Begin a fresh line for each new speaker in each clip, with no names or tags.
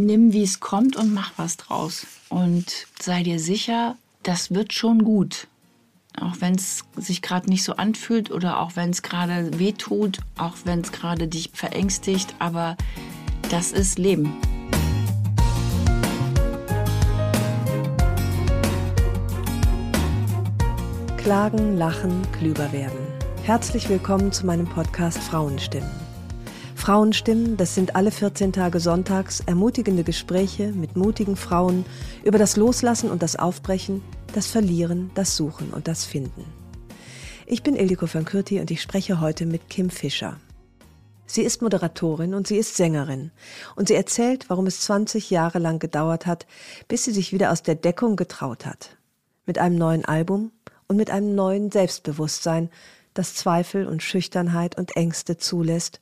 Nimm, wie es kommt und mach was draus. Und sei dir sicher, das wird schon gut. Auch wenn es sich gerade nicht so anfühlt oder auch wenn es gerade weh tut, auch wenn es gerade dich verängstigt, aber das ist Leben.
Klagen, lachen, klüger werden. Herzlich willkommen zu meinem Podcast Frauenstimmen. Frauenstimmen, das sind alle 14 Tage sonntags ermutigende Gespräche mit mutigen Frauen über das Loslassen und das Aufbrechen, das Verlieren, das Suchen und das Finden. Ich bin Ildiko van Kürti und ich spreche heute mit Kim Fischer. Sie ist Moderatorin und sie ist Sängerin. Und sie erzählt, warum es 20 Jahre lang gedauert hat, bis sie sich wieder aus der Deckung getraut hat. Mit einem neuen Album und mit einem neuen Selbstbewusstsein, das Zweifel und Schüchternheit und Ängste zulässt,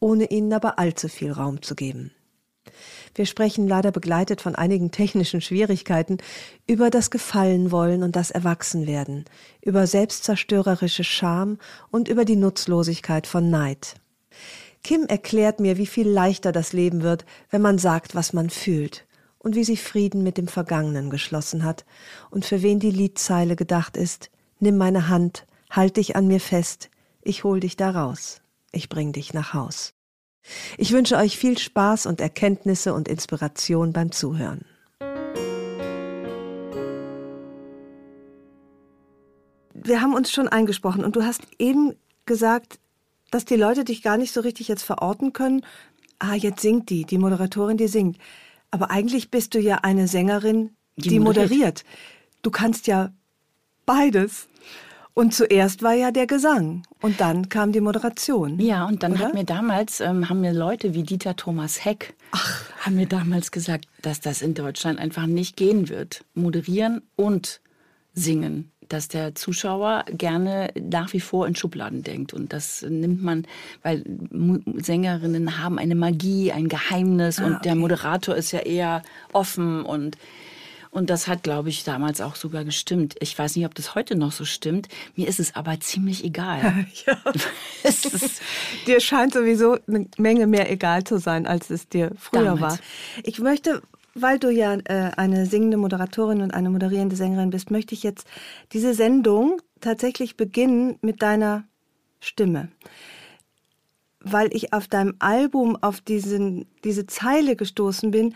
ohne ihnen aber allzu viel Raum zu geben. Wir sprechen leider begleitet von einigen technischen Schwierigkeiten über das Gefallenwollen und das Erwachsenwerden, über selbstzerstörerische Scham und über die Nutzlosigkeit von Neid. Kim erklärt mir, wie viel leichter das Leben wird, wenn man sagt, was man fühlt und wie sie Frieden mit dem Vergangenen geschlossen hat und für wen die Liedzeile gedacht ist, nimm meine Hand, halt dich an mir fest, ich hol dich da raus, ich bring dich nach Haus. Ich wünsche euch viel Spaß und Erkenntnisse und Inspiration beim Zuhören. Wir haben uns schon eingesprochen und du hast eben gesagt, dass die Leute dich gar nicht so richtig jetzt verorten können. Ah, jetzt singt die, die Moderatorin, die singt. Aber eigentlich bist du ja eine Sängerin, die, die moderiert. moderiert. Du kannst ja beides. Und zuerst war ja der Gesang und dann kam die Moderation.
Ja, und dann oder? hat mir damals, ähm, haben mir Leute wie Dieter Thomas Heck, Ach. haben mir damals gesagt, dass das in Deutschland einfach nicht gehen wird. Moderieren und singen. Dass der Zuschauer gerne nach wie vor in Schubladen denkt. Und das nimmt man, weil Sängerinnen haben eine Magie, ein Geheimnis ah, und der Moderator ist ja eher offen und und das hat, glaube ich, damals auch sogar gestimmt. Ich weiß nicht, ob das heute noch so stimmt. Mir ist es aber ziemlich egal. ja.
dir scheint sowieso eine Menge mehr egal zu sein, als es dir früher damals. war. Ich möchte weil du ja äh, eine singende Moderatorin und eine moderierende Sängerin bist, möchte ich jetzt diese Sendung tatsächlich beginnen mit deiner Stimme. Weil ich auf deinem Album auf diesen, diese Zeile gestoßen bin,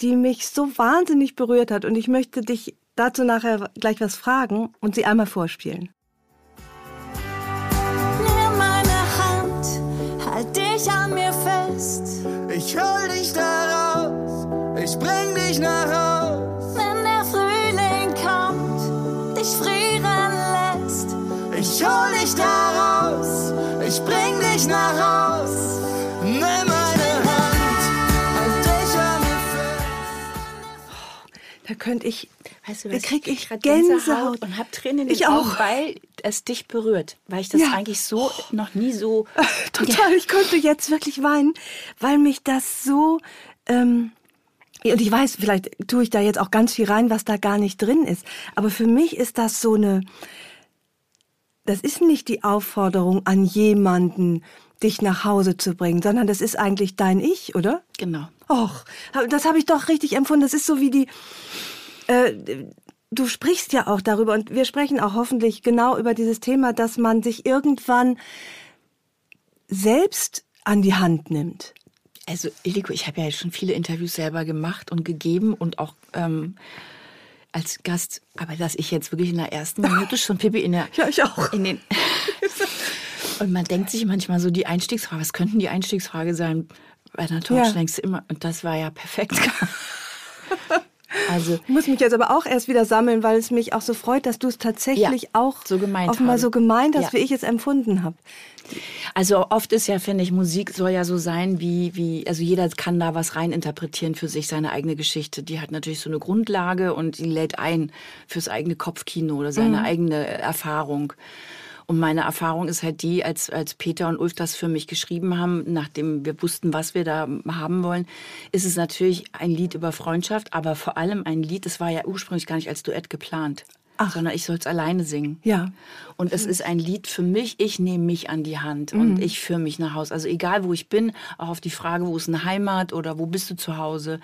die mich so wahnsinnig berührt hat. Und ich möchte dich dazu nachher gleich was fragen und sie einmal vorspielen.
Nimm meine Hand, halt dich an mir fest.
Ich hol dich da raus, ich bring dich nach Haus.
Wenn der Frühling kommt, dich frieren lässt.
Ich hol dich da raus, ich bring dich nach Haus.
Da könnte ich,
weißt du, da krieg ich, ich Gänsehaut und habe Tränen in den ich Augen, auch. weil es dich berührt, weil ich das ja. eigentlich so oh. noch nie so
total. Ja. Ich konnte jetzt wirklich weinen, weil mich das so ähm, und ich weiß, vielleicht tue ich da jetzt auch ganz viel rein, was da gar nicht drin ist. Aber für mich ist das so eine, das ist nicht die Aufforderung an jemanden, dich nach Hause zu bringen, sondern das ist eigentlich dein Ich, oder?
Genau.
Och, das habe ich doch richtig empfunden. Das ist so wie die. Äh, du sprichst ja auch darüber und wir sprechen auch hoffentlich genau über dieses Thema, dass man sich irgendwann selbst an die Hand nimmt.
Also, Iliko, ich habe ja schon viele Interviews selber gemacht und gegeben und auch ähm, als Gast. Aber dass ich jetzt wirklich in der ersten Minute schon Pippi in der.
Ja, ich auch.
In den und man denkt sich manchmal so die Einstiegsfrage, was könnten die Einstiegsfrage sein? Bei einer Talkshow ja. denkst du immer, und das war ja perfekt. Also
ich muss mich jetzt aber auch erst wieder sammeln, weil es mich auch so freut, dass du es tatsächlich
Ja,
auch
so gemeint
offenbar
habe.
so gemeint hast,
Ja.
wie ich es empfunden habe.
Also oft ist ja, finde ich, Musik soll ja so sein, wie, wie, also jeder kann da was reininterpretieren für sich, seine eigene Geschichte. Die hat natürlich so eine Grundlage und die lädt ein fürs eigene Kopfkino oder seine eigene Erfahrung. Und meine Erfahrung ist halt die, als, als Peter und Ulf das für mich geschrieben haben, nachdem wir wussten, was wir da haben wollen, ist es natürlich ein Lied über Freundschaft, aber vor allem ein Lied, das war ja ursprünglich gar nicht als Duett geplant, sondern ich soll es alleine singen.
Ja.
Und es ist ein Lied für mich, ich nehme mich an die Hand und ich führe mich nach Hause. Also egal, wo ich bin, auch auf die Frage, wo ist eine Heimat oder wo bist du zu Hause,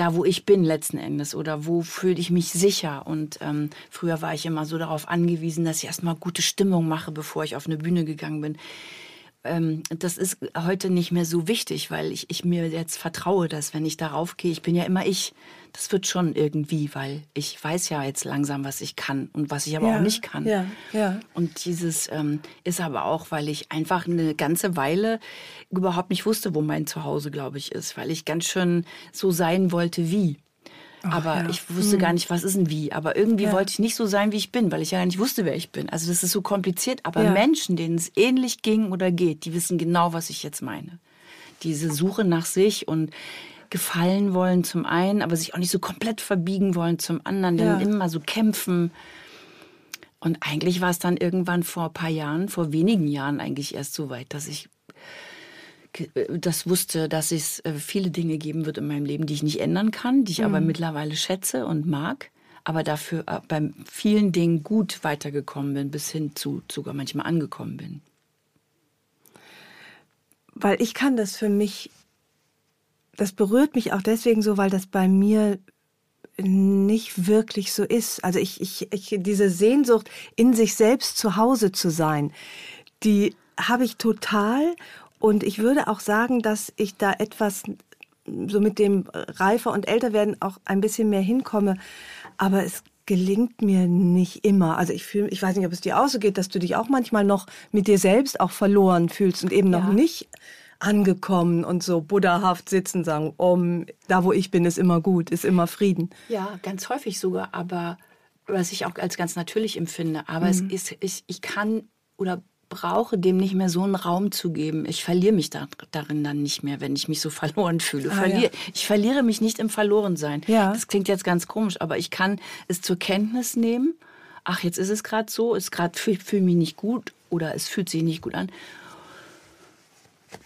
da, wo ich bin letzten Endes oder wo fühle ich mich sicher. Und ähm, früher war ich immer so darauf angewiesen, dass ich erstmal gute Stimmung mache, bevor ich auf eine Bühne gegangen bin. Ähm, das ist heute nicht mehr so wichtig, weil ich, ich mir jetzt vertraue, dass wenn ich darauf gehe, ich bin ja immer ich. Das wird schon irgendwie, weil ich weiß ja jetzt langsam, was ich kann und was ich aber
Ja,
auch nicht kann.
ja, ja.
Und dieses ähm, ist aber auch, weil ich einfach eine ganze Weile überhaupt nicht wusste, wo mein Zuhause, glaube ich, ist, weil ich ganz schön so sein wollte wie. aber
ja.
ich wusste gar nicht, was ist ein wie. Aber irgendwie
Ja.
wollte ich nicht so sein, wie ich bin, weil ich ja gar nicht wusste, wer ich bin. Also das ist so kompliziert. Aber
Ja.
Menschen, denen es ähnlich ging oder geht, die wissen genau, was ich jetzt meine. Diese Suche nach sich und gefallen wollen zum einen, aber sich auch nicht so komplett verbiegen wollen zum anderen,
Ja.
dann immer so kämpfen. Und eigentlich war es dann irgendwann vor ein paar Jahren, vor wenigen Jahren eigentlich erst so weit, dass ich äh, das wusste, dass es äh, viele Dinge geben wird in meinem Leben, die ich nicht ändern kann, die ich aber mittlerweile schätze und mag, aber dafür äh, bei vielen Dingen gut weitergekommen bin, bis hin zu sogar manchmal angekommen bin.
Weil ich kann das für mich, das berührt mich auch deswegen so, weil das bei mir nicht wirklich so ist. Also ich, ich, ich diese Sehnsucht, in sich selbst zu Hause zu sein, die habe ich total. Und ich würde auch sagen, dass ich da etwas so mit dem Reifer und Älterwerden auch ein bisschen mehr hinkomme. Aber es gelingt mir nicht immer. Also ich fühle, ich weiß nicht, ob es dir auch so geht, dass du dich auch manchmal noch mit dir selbst auch verloren fühlst und eben noch
Ja.
nicht angekommen und so buddhahaft sitzen, sagen, um, da wo ich bin, ist immer gut, ist immer Frieden.
Ja, ganz häufig sogar, aber was ich auch als ganz natürlich empfinde. Aber es ist, ich, ich kann oder brauche dem nicht mehr so einen Raum zu geben. Ich verliere mich da, darin dann nicht mehr, wenn ich mich so verloren fühle.
Ah,
Verlier,
ja.
Ich verliere mich nicht im Verlorensein.
Ja.
Das klingt jetzt ganz komisch, aber ich kann es zur Kenntnis nehmen. Ach, jetzt ist es gerade so, ist gerade fühle fühl mich nicht gut oder es fühlt sich nicht gut an.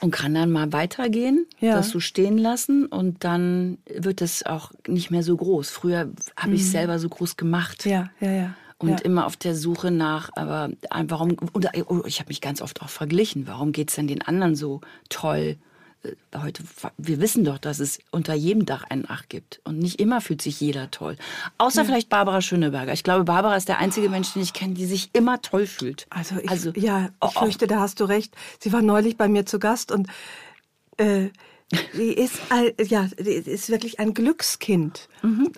Und kann dann mal weitergehen,
Ja.
das so stehen lassen und dann wird es auch nicht mehr so groß. Früher habe ich es selber so groß gemacht
Mhm. Ja, ja, ja.
und
ja.
immer auf der Suche nach, aber warum, oder oh, ich habe mich ganz oft auch verglichen, warum geht es denn den anderen so toll? Äh, Heute, wir wissen doch, dass es unter jedem Dach einen Ach gibt. Und nicht immer fühlt sich jeder toll. Außer vielleicht Barbara Schöneberger. Ich glaube, Barbara ist der einzige Mensch, den ich kenne, die sich immer toll fühlt.
Also, ich,
Also,
ja,
oh,
ich fürchte, da hast du recht. Sie war neulich bei mir zu Gast und äh, sie ist, ja, sie ist wirklich ein Glückskind.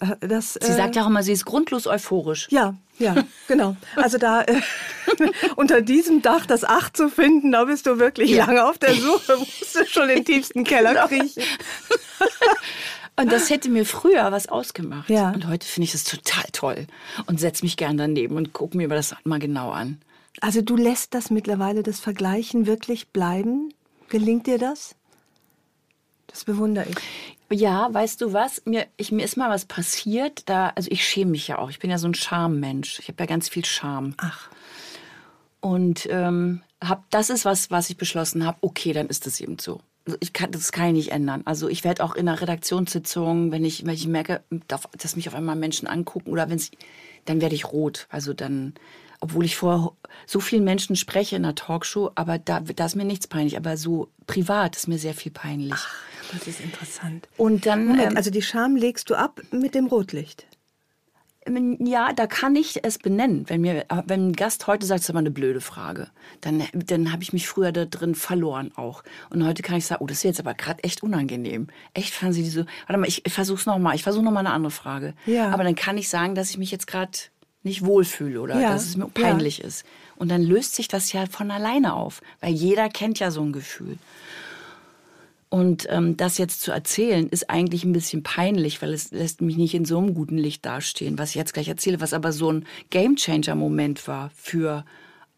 Äh, Das,
Sie sagt ja auch immer, sie ist grundlos euphorisch.
Ja, ja, genau. Also da äh, unter diesem Dach das Acht zu finden, da bist du wirklich
Ja.
lange auf der Suche, musst du schon den tiefsten Keller kriechen.
Und das hätte mir früher was ausgemacht.
Ja.
Und heute finde ich das total toll. Und setze mich gern daneben und gucke mir das mal genau an.
Also du lässt das mittlerweile, das Vergleichen wirklich bleiben? Gelingt dir das? Das bewundere ich.
Ja, weißt du was? Mir, ich, mir ist mal was passiert. Da, also ich schäme mich ja auch. Ich bin ja so ein Schammensch. Ich habe ja ganz viel Scham.
Ach.
Und ähm, hab, das ist was, was ich beschlossen habe. Okay, dann ist das eben so. Also Ich kann, das kann ich nicht ändern. Also ich werde auch in einer Redaktionssitzung, wenn ich, wenn ich merke, dass mich auf einmal Menschen angucken oder wenn es, dann werde ich rot. Also dann, obwohl ich vor so vielen Menschen spreche in einer Talkshow, aber da, da ist mir nichts peinlich. Aber so privat ist mir sehr viel peinlich.
Das ist interessant.
Und dann,
Moment,
ähm,
also die Scham legst du ab mit dem Rotlicht.
Ja, da kann ich es benennen. Wenn mir, wenn ein Gast heute sagt, das ist aber eine blöde Frage, dann, dann habe ich mich früher da drin verloren auch. Und heute kann ich sagen, oh, das ist jetzt aber gerade echt unangenehm. Echt fanden Sie diese, warte mal, ich, ich versuche es nochmal, ich versuche nochmal eine andere Frage.
Ja.
Aber dann kann ich sagen, dass ich mich jetzt gerade nicht wohlfühle oder
Ja,
dass es mir
ja.
peinlich ist. Und dann löst sich das ja von alleine auf, weil jeder kennt ja so ein Gefühl. Und ähm, das jetzt zu erzählen, ist eigentlich ein bisschen peinlich, weil es lässt mich nicht in so einem guten Licht dastehen, was ich jetzt gleich erzähle, was aber so ein Gamechanger-Moment war für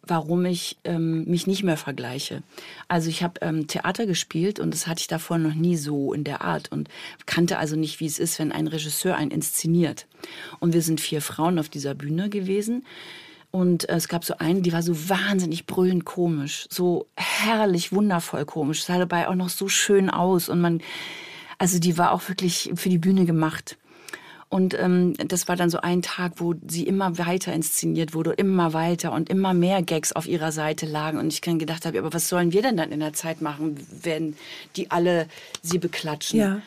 warum ich ähm, mich nicht mehr vergleiche. Also ich habe ähm, Theater gespielt und das hatte ich davor noch nie so in der Art und kannte also nicht, wie es ist, wenn ein Regisseur einen inszeniert. Und wir sind vier Frauen auf dieser Bühne gewesen. Und es gab so eine, die war so wahnsinnig brüllend komisch, so herrlich, wundervoll komisch. Sah dabei auch noch so schön aus und man, also die war auch wirklich für die Bühne gemacht. Und ähm, das war dann so ein Tag, wo sie immer weiter inszeniert wurde, immer weiter und immer mehr Gags auf ihrer Seite lagen. Und ich dann gedacht habe, aber was sollen wir denn dann in der Zeit machen, wenn die alle sie beklatschen?
Ja.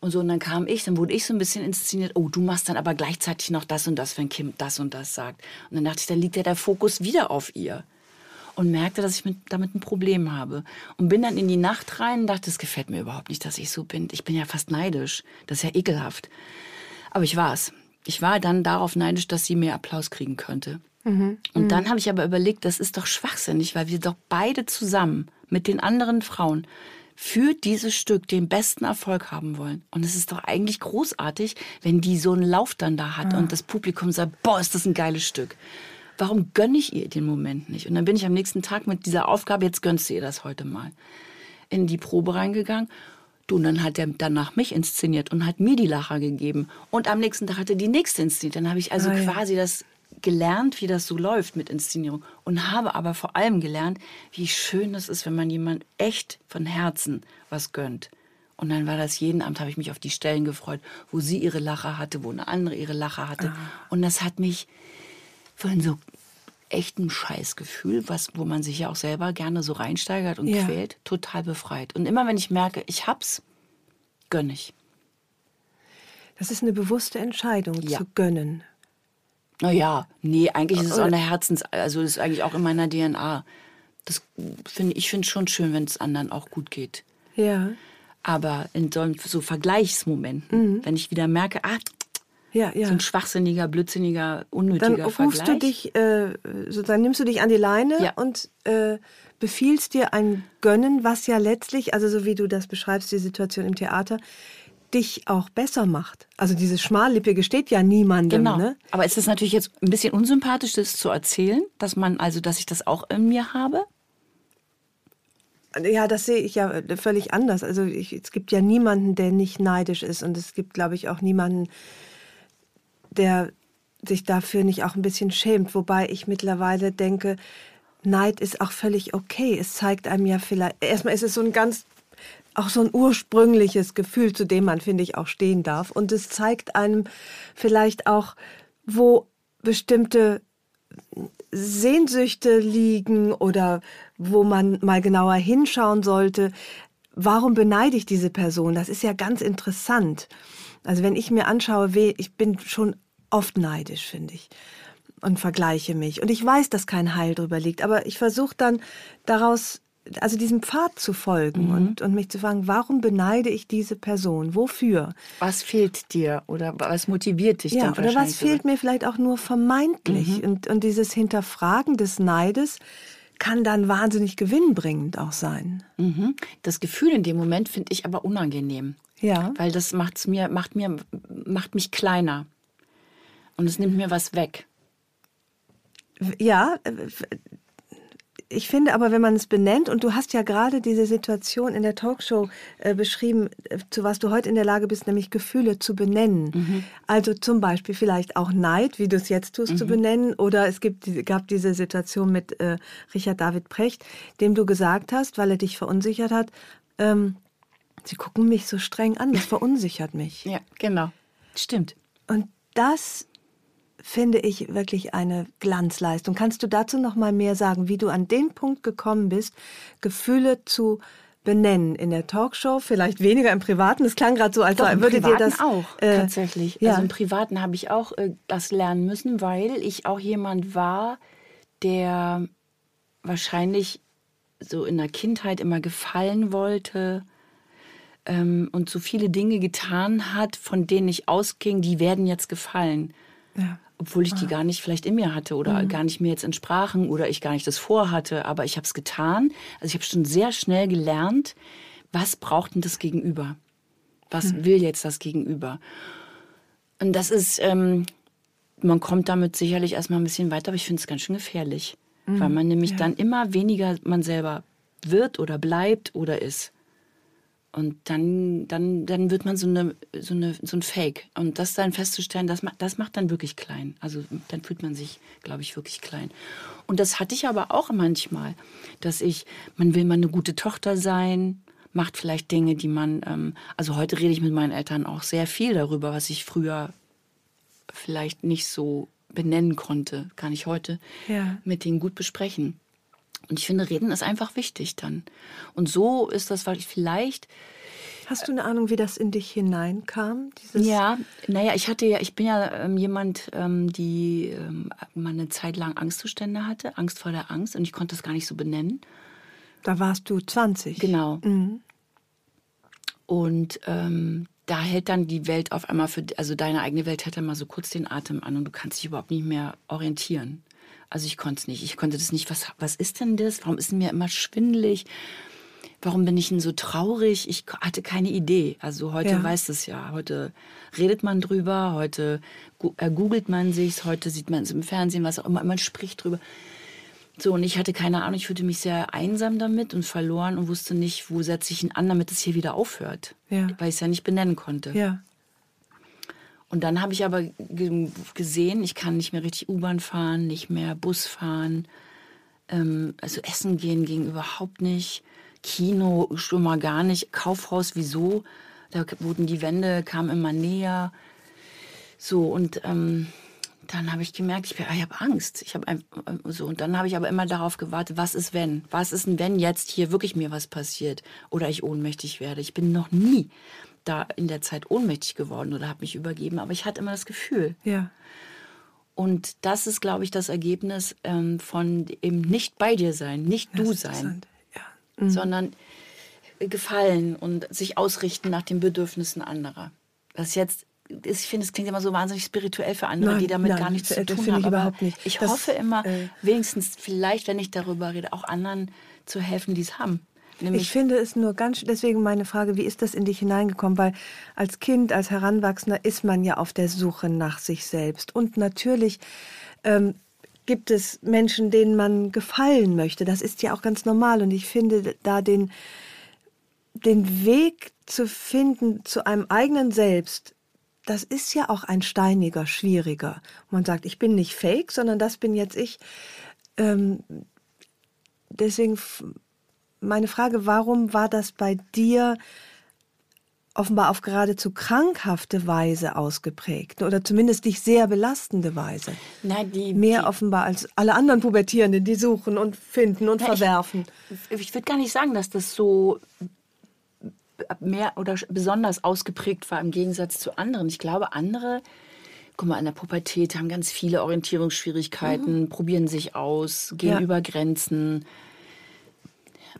Und so, und dann kam ich, dann wurde ich so ein bisschen inszeniert, oh, du machst dann aber gleichzeitig noch das und das, wenn Kim das und das sagt. Und dann dachte ich, dann liegt ja der Fokus wieder auf ihr. Und merkte, dass ich mit, damit ein Problem habe. Und bin dann in die Nacht rein und dachte, es gefällt mir überhaupt nicht, dass ich so bin. Ich bin ja fast neidisch. Das ist ja ekelhaft. Aber ich war es. Ich war dann darauf neidisch, dass sie mehr Applaus kriegen könnte. Und dann habe ich aber überlegt, das ist doch schwachsinnig, weil wir doch beide zusammen mit den anderen Frauen für dieses Stück den besten Erfolg haben wollen. Und es ist doch eigentlich großartig, wenn die so einen Lauf dann da hat und das Publikum sagt, boah, ist das ein geiles Stück. Warum gönne ich ihr den Moment nicht? Und dann bin ich am nächsten Tag mit dieser Aufgabe, jetzt gönnst du ihr das heute mal, in die Probe reingegangen. Du, und dann hat er danach mich inszeniert und hat mir die Lacher gegeben. Und am nächsten Tag hat er die nächste inszeniert. Dann habe ich also
Ah, ja.
quasi das gelernt, wie das so läuft mit Inszenierung. Und habe aber vor allem gelernt, wie schön es ist, wenn man jemand echt von Herzen was gönnt. Und dann war das jeden Abend, habe ich mich auf die Stellen gefreut, wo sie ihre Lacher hatte, wo eine andere ihre Lacher hatte.
Ah.
Und das hat mich von so echtem Scheißgefühl, was, wo man sich ja auch selber gerne so reinsteigert und
Ja.
quält, total befreit. Und immer wenn ich merke, ich hab's, gönne ich.
Das ist eine bewusste Entscheidung
Ja.
zu gönnen.
Naja, nee, eigentlich ist es auch eine Herzens, also ist eigentlich auch in meiner DNA. Das finde ich finde schon schön, wenn es anderen auch gut geht.
Ja.
Aber in so, so Vergleichsmomenten, wenn ich wieder merke, ah,
Ja, ja.
so ein schwachsinniger, blödsinniger,
Dann
unnötiger
rufst
Vergleich.
du dich, äh, sozusagen nimmst du dich an die Leine
Ja.
und äh, befiehlst dir ein Gönnen, was ja letztlich, also so wie du das beschreibst, die Situation im Theater, dich auch besser macht. Also dieses Schmallippige steht ja niemandem.
Genau.
Ne?
Aber es ist natürlich jetzt ein bisschen unsympathisch, das zu erzählen, dass man, also dass ich das auch in mir habe.
Ja, das sehe ich ja völlig anders. Also ich, es gibt ja niemanden, der nicht neidisch ist und es gibt, glaube ich, auch niemanden, der sich dafür nicht auch ein bisschen schämt. Wobei ich mittlerweile denke, Neid ist auch völlig okay. Es zeigt einem ja vielleicht, erstmal ist es so ein ganz, auch so ein ursprüngliches Gefühl, zu dem man, finde ich, auch stehen darf. Und es zeigt einem vielleicht auch, wo bestimmte Sehnsüchte liegen oder wo man mal genauer hinschauen sollte. Warum beneide ich diese Person? Das ist ja ganz interessant. Also wenn ich mir anschaue, ich bin schon oft neidisch, finde ich, und vergleiche mich. Und ich weiß, dass kein Heil drüber liegt, aber ich versuche dann daraus, also diesem Pfad zu folgen und, und mich zu fragen, warum beneide ich diese Person? Wofür?
Was fehlt dir oder was motiviert dich
Ja, oder was fehlt mir vielleicht auch nur vermeintlich? Und, und dieses Hinterfragen des Neides kann dann wahnsinnig gewinnbringend auch sein.
Mhm. Das Gefühl in dem Moment finde ich aber unangenehm.
Ja.
Weil das macht's mir, macht mir, macht mich kleiner. Und es nimmt mir was weg.
Ja, ich finde aber, wenn man es benennt, und du hast ja gerade diese Situation in der Talkshow äh, beschrieben, äh, zu was du heute in der Lage bist, nämlich Gefühle zu benennen. Also zum Beispiel vielleicht auch Neid, wie du es jetzt tust, zu benennen. Oder es gibt, gab diese Situation mit äh, Richard David Precht, dem du gesagt hast, weil er dich verunsichert hat, ähm, sie gucken mich so streng an, das verunsichert mich.
Ja, genau. Stimmt.
Und das finde ich wirklich eine Glanzleistung. Kannst du dazu noch mal mehr sagen, wie du an den Punkt gekommen bist, Gefühle zu benennen in der Talkshow, vielleicht weniger im Privaten? Es klang gerade so, als
Doch,
würde dir das
auch
äh,
tatsächlich.
Ja.
Also im Privaten habe ich auch äh, das lernen müssen, weil ich auch jemand war, der wahrscheinlich so in der Kindheit immer gefallen wollte ähm, und so viele Dinge getan hat, von denen ich ausging, die werden jetzt gefallen.
Ja.
Obwohl ich die gar nicht vielleicht in mir hatte oder gar nicht mir jetzt entsprachen oder ich gar nicht das vorhatte, aber ich habe es getan. Also ich habe schon sehr schnell gelernt, was braucht denn das Gegenüber? Was will jetzt das Gegenüber? Und das ist, ähm, man kommt damit sicherlich erstmal ein bisschen weiter, aber ich finde es ganz schön gefährlich. Weil man nämlich dann immer weniger man selber wird oder bleibt oder ist. Und dann, dann, dann wird man so, eine, so, eine, so ein Fake. Und das dann festzustellen, das, macht- das macht dann wirklich klein. Also dann fühlt man sich, glaube ich, wirklich klein. Und das hatte ich aber auch manchmal, dass ich, man will mal eine gute Tochter sein, macht vielleicht Dinge, die man, ähm, also heute rede ich mit meinen Eltern auch sehr viel darüber, was ich früher vielleicht nicht so benennen konnte, kann ich heute
Ja.
mit denen gut besprechen. Und ich finde, reden ist einfach wichtig dann. Und so ist das weil ich vielleicht,
Hast du eine Ahnung, wie das in dich hineinkam? Dieses
ja, naja, ich hatte ja, ich bin ja ähm, jemand, ähm, die ähm, mal eine Zeit lang Angstzustände hatte, Angst vor der Angst, und ich konnte das gar nicht so benennen.
Da warst du 20.
Genau. Und ähm, da hält dann die Welt auf einmal für, also deine eigene Welt hält dann mal so kurz den Atem an und du kannst dich überhaupt nicht mehr orientieren. Also ich konnte es nicht. Ich konnte das nicht. Was, was ist denn das? Warum ist mir immer schwindelig? Warum bin ich denn so traurig? Ich hatte keine Idee. Also heute
Ja.
weiß es ja. Heute redet man drüber, heute äh, googelt man sich's, heute sieht man es im Fernsehen, was auch immer, man spricht drüber. So, und ich hatte keine Ahnung, ich fühlte mich sehr einsam damit und verloren und wusste nicht, wo setze ich ihn an, damit es hier wieder aufhört.
Ja.
Weil ich es ja nicht benennen konnte.
Ja.
Und dann habe ich aber ge gesehen, ich kann nicht mehr richtig U-Bahn fahren, nicht mehr Bus fahren. Ähm, also essen gehen ging überhaupt nicht. Kino schon mal gar nicht. Kaufhaus, wieso? Da wurden die Wände, kamen immer näher. So, und ähm, dann habe ich gemerkt, ich, ich habe Angst. Ich habe einfach so und dann habe ich aber immer darauf gewartet, was ist wenn? Was ist denn wenn jetzt hier wirklich mir was passiert oder ich ohnmächtig werde? Ich bin noch nie da in der Zeit ohnmächtig geworden oder habe mich übergeben, aber ich hatte immer das Gefühl.
Ja.
Und das ist, glaube ich, das Ergebnis ähm, von eben nicht bei dir sein, nicht
Das
du
ist
sein.
Ja.
sondern gefallen und sich ausrichten nach den Bedürfnissen anderer. Das jetzt, ich finde, es klingt immer so wahnsinnig spirituell für andere,
Nein,
die damit
nein,
gar nichts zu tun
finde ich
haben.
überhaupt nicht.
Ich
Das,
hoffe immer,
äh,
wenigstens vielleicht, wenn ich darüber rede, auch anderen zu helfen, die es haben. Nämlich
Ich finde es nur ganz, deswegen meine Frage, wie ist das in dich hineingekommen? Weil als Kind, als Heranwachsender ist man ja auf der Suche nach sich selbst. Und natürlich ähm, gibt es Menschen, denen man gefallen möchte. Das ist ja auch ganz normal. Und ich finde da den, den Weg zu finden zu einem eigenen Selbst, das ist ja auch ein steiniger, schwieriger. Man sagt, ich bin nicht fake, sondern das bin jetzt ich. Ähm, deswegen meine Frage, warum war das bei dir offenbar auf geradezu krankhafte Weise ausgeprägt oder zumindest dich sehr belastende Weise?
Nein, die,
Mehr
die,
offenbar als alle anderen Pubertierenden, die suchen und finden und
Na, ich-
verwerfen.
Ich würde gar nicht sagen, dass das so mehr oder besonders ausgeprägt war im Gegensatz zu anderen. Ich glaube, andere, guck mal, in der Pubertät haben ganz viele Orientierungsschwierigkeiten, probieren sich aus, gehen
Ja.
über Grenzen.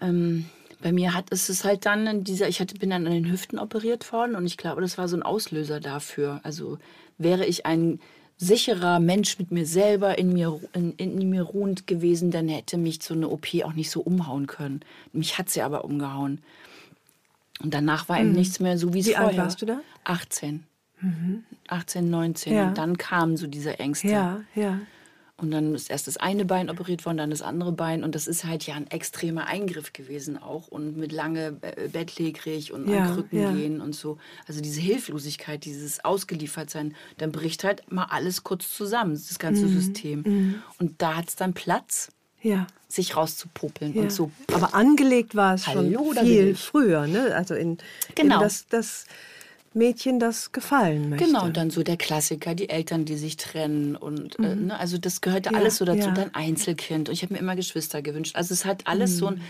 Ähm, bei mir hat es es halt dann in dieser, ich hatte, bin dann an den Hüften operiert worden und ich glaube, das war so ein Auslöser dafür. Also wäre ich ein sicherer Mensch mit mir selber in mir, in, in mir ruhend gewesen, dann hätte mich so eine OP auch nicht so umhauen können. Mich hat sie aber umgehauen. Und danach war eben nichts mehr so, wie es
Mhm. Wie alt
vorher
warst du da?
18. 18, 19.
Ja.
Und dann kamen so diese Ängste.
Ja, ja.
Und dann ist erst das eine Bein operiert worden, dann das andere Bein. Und das ist halt ja ein extremer Eingriff gewesen auch. Und mit lange äh, bettlägerig und
Ja,
an Krücken
ja.
gehen und so. Also diese Hilflosigkeit, dieses Ausgeliefertsein, dann bricht halt mal alles kurz zusammen, das ganze
Mhm,
System. Und da hat es dann Platz,
Ja.
sich rauszupopeln
ja.
und so.
Aber angelegt war es schon
Hallo,
viel früher, ne? Also in,
Genau.
in das, das Mädchen, das gefallen möchte.
Genau, und dann so der Klassiker, die Eltern, die sich trennen und äh, ne, also das gehörte alles so dazu.
Mhm. ja.
Dann Einzelkind und ich habe mir immer Geschwister gewünscht. Also es hat alles so ein
Mhm.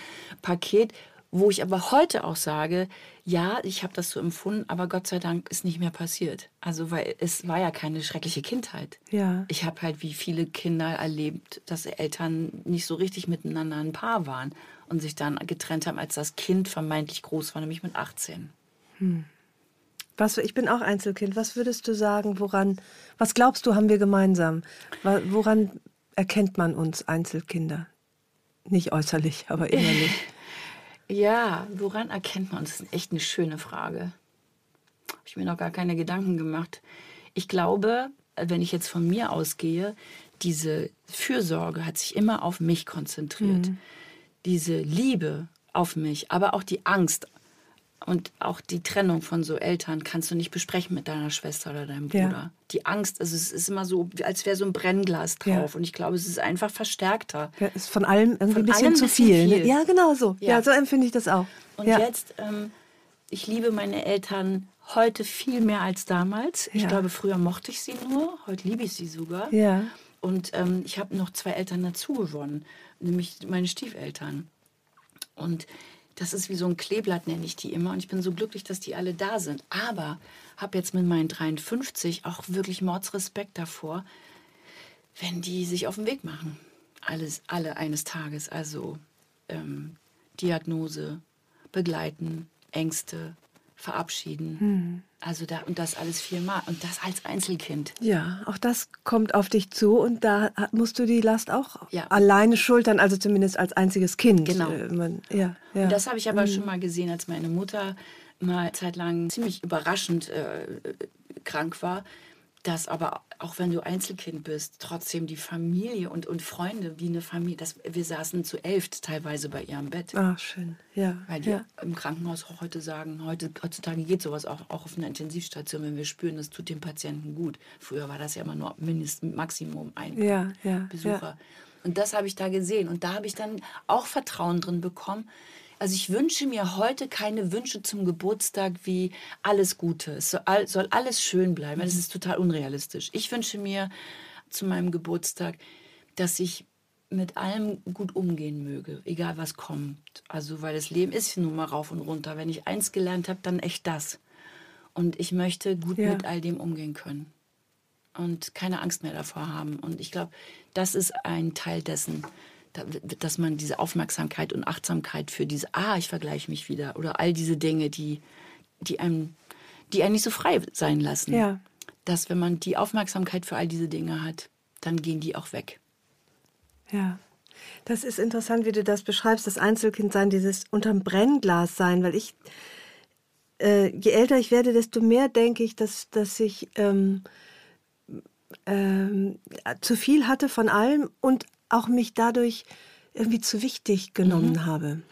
Paket, wo ich aber heute auch sage, ja, ich habe das so empfunden, aber Gott sei Dank ist nicht mehr passiert. Also weil es war ja keine schreckliche Kindheit.
Ja.
Ich habe halt wie viele Kinder erlebt, dass Eltern nicht so richtig miteinander ein Paar waren und sich dann getrennt haben, als das Kind vermeintlich groß war, nämlich mit 18.
Was, ich bin auch Einzelkind. Was würdest du sagen, woran, was glaubst du, haben wir gemeinsam? Woran erkennt man uns Einzelkinder? Nicht äußerlich, aber innerlich.
Ja, woran erkennt man? Das ist echt eine schöne Frage. Habe ich mir noch gar keine Gedanken gemacht. Ich glaube, wenn ich jetzt von mir ausgehe, diese Fürsorge hat sich immer auf mich konzentriert. Mhm. Diese Liebe auf mich, aber auch die Angst und auch die Trennung von so Eltern kannst du nicht besprechen mit deiner Schwester oder deinem Bruder. Ja. Die Angst, also es ist immer so, als wäre so ein Brennglas drauf. Ja. Und ich glaube, es ist einfach verstärkter.
Ja, ist von allem irgendwie von ein bisschen zu viel. Ne? viel. Ja, genau so. Ja, ja so empfinde ich das auch.
Und jetzt, ähm, ich liebe meine Eltern heute viel mehr als damals. Ich glaube, früher mochte ich sie nur, heute liebe ich sie sogar. Ja. Und ähm, ich habe noch zwei Eltern dazu gewonnen, nämlich meine Stiefeltern. Und das ist wie so ein Kleeblatt, nenne ich die immer. Und ich bin so glücklich, dass die alle da sind. Aber habe jetzt mit meinen 53 auch wirklich Mordsrespekt davor, wenn die sich auf den Weg machen. Alles, alle eines Tages. Also ähm, Diagnose, begleiten, Ängste, verabschieden. Hm. Also da und das alles viermal und das als Einzelkind.
Ja, auch das kommt auf dich zu und da musst du die Last auch ja. alleine schultern, also zumindest als einziges Kind.
Genau. Äh, man, ja, ja. Und das habe ich aber mhm. schon mal gesehen, als meine Mutter mal zeitlang ziemlich überraschend äh, krank war dass aber auch wenn du Einzelkind bist, trotzdem die Familie und, und Freunde wie eine Familie, das, wir saßen zu elf teilweise bei ihrem Bett.
Ach, schön, ja.
Weil die
ja.
im Krankenhaus auch heute sagen, heute, heutzutage geht sowas auch, auch auf einer Intensivstation, wenn wir spüren, das tut dem Patienten gut. Früher war das ja immer nur mindestens Maximum ein ja, ja, Besucher. Und das habe ich da gesehen. Und da habe ich dann auch Vertrauen drin bekommen, also ich wünsche mir heute keine Wünsche zum Geburtstag wie alles Gute. Es soll, alles schön bleiben. Das ist total unrealistisch. Ich wünsche mir zu meinem Geburtstag, dass ich mit allem gut umgehen möge, egal was kommt. Also weil das Leben ist nun mal rauf und runter. Wenn ich eins gelernt habe, dann echt das. Und ich möchte gut ja. mit all dem umgehen können und keine Angst mehr davor haben. Und ich glaube, das ist ein Teil dessen, dass man diese Aufmerksamkeit und Achtsamkeit für diese, ah, ich vergleiche mich wieder oder all diese Dinge, die, die einem, die einen nicht so frei sein lassen. Ja. Dass wenn man die Aufmerksamkeit für all diese Dinge hat, dann gehen die auch weg.
Ja. Das ist interessant, wie du das beschreibst, das Einzelkindsein, dieses unterm Brennglas sein, weil ich, äh, je älter ich werde, desto mehr denke ich, dass, dass ich ähm, ähm, zu viel hatte von allem und auch mich dadurch irgendwie zu wichtig genommen mhm. habe.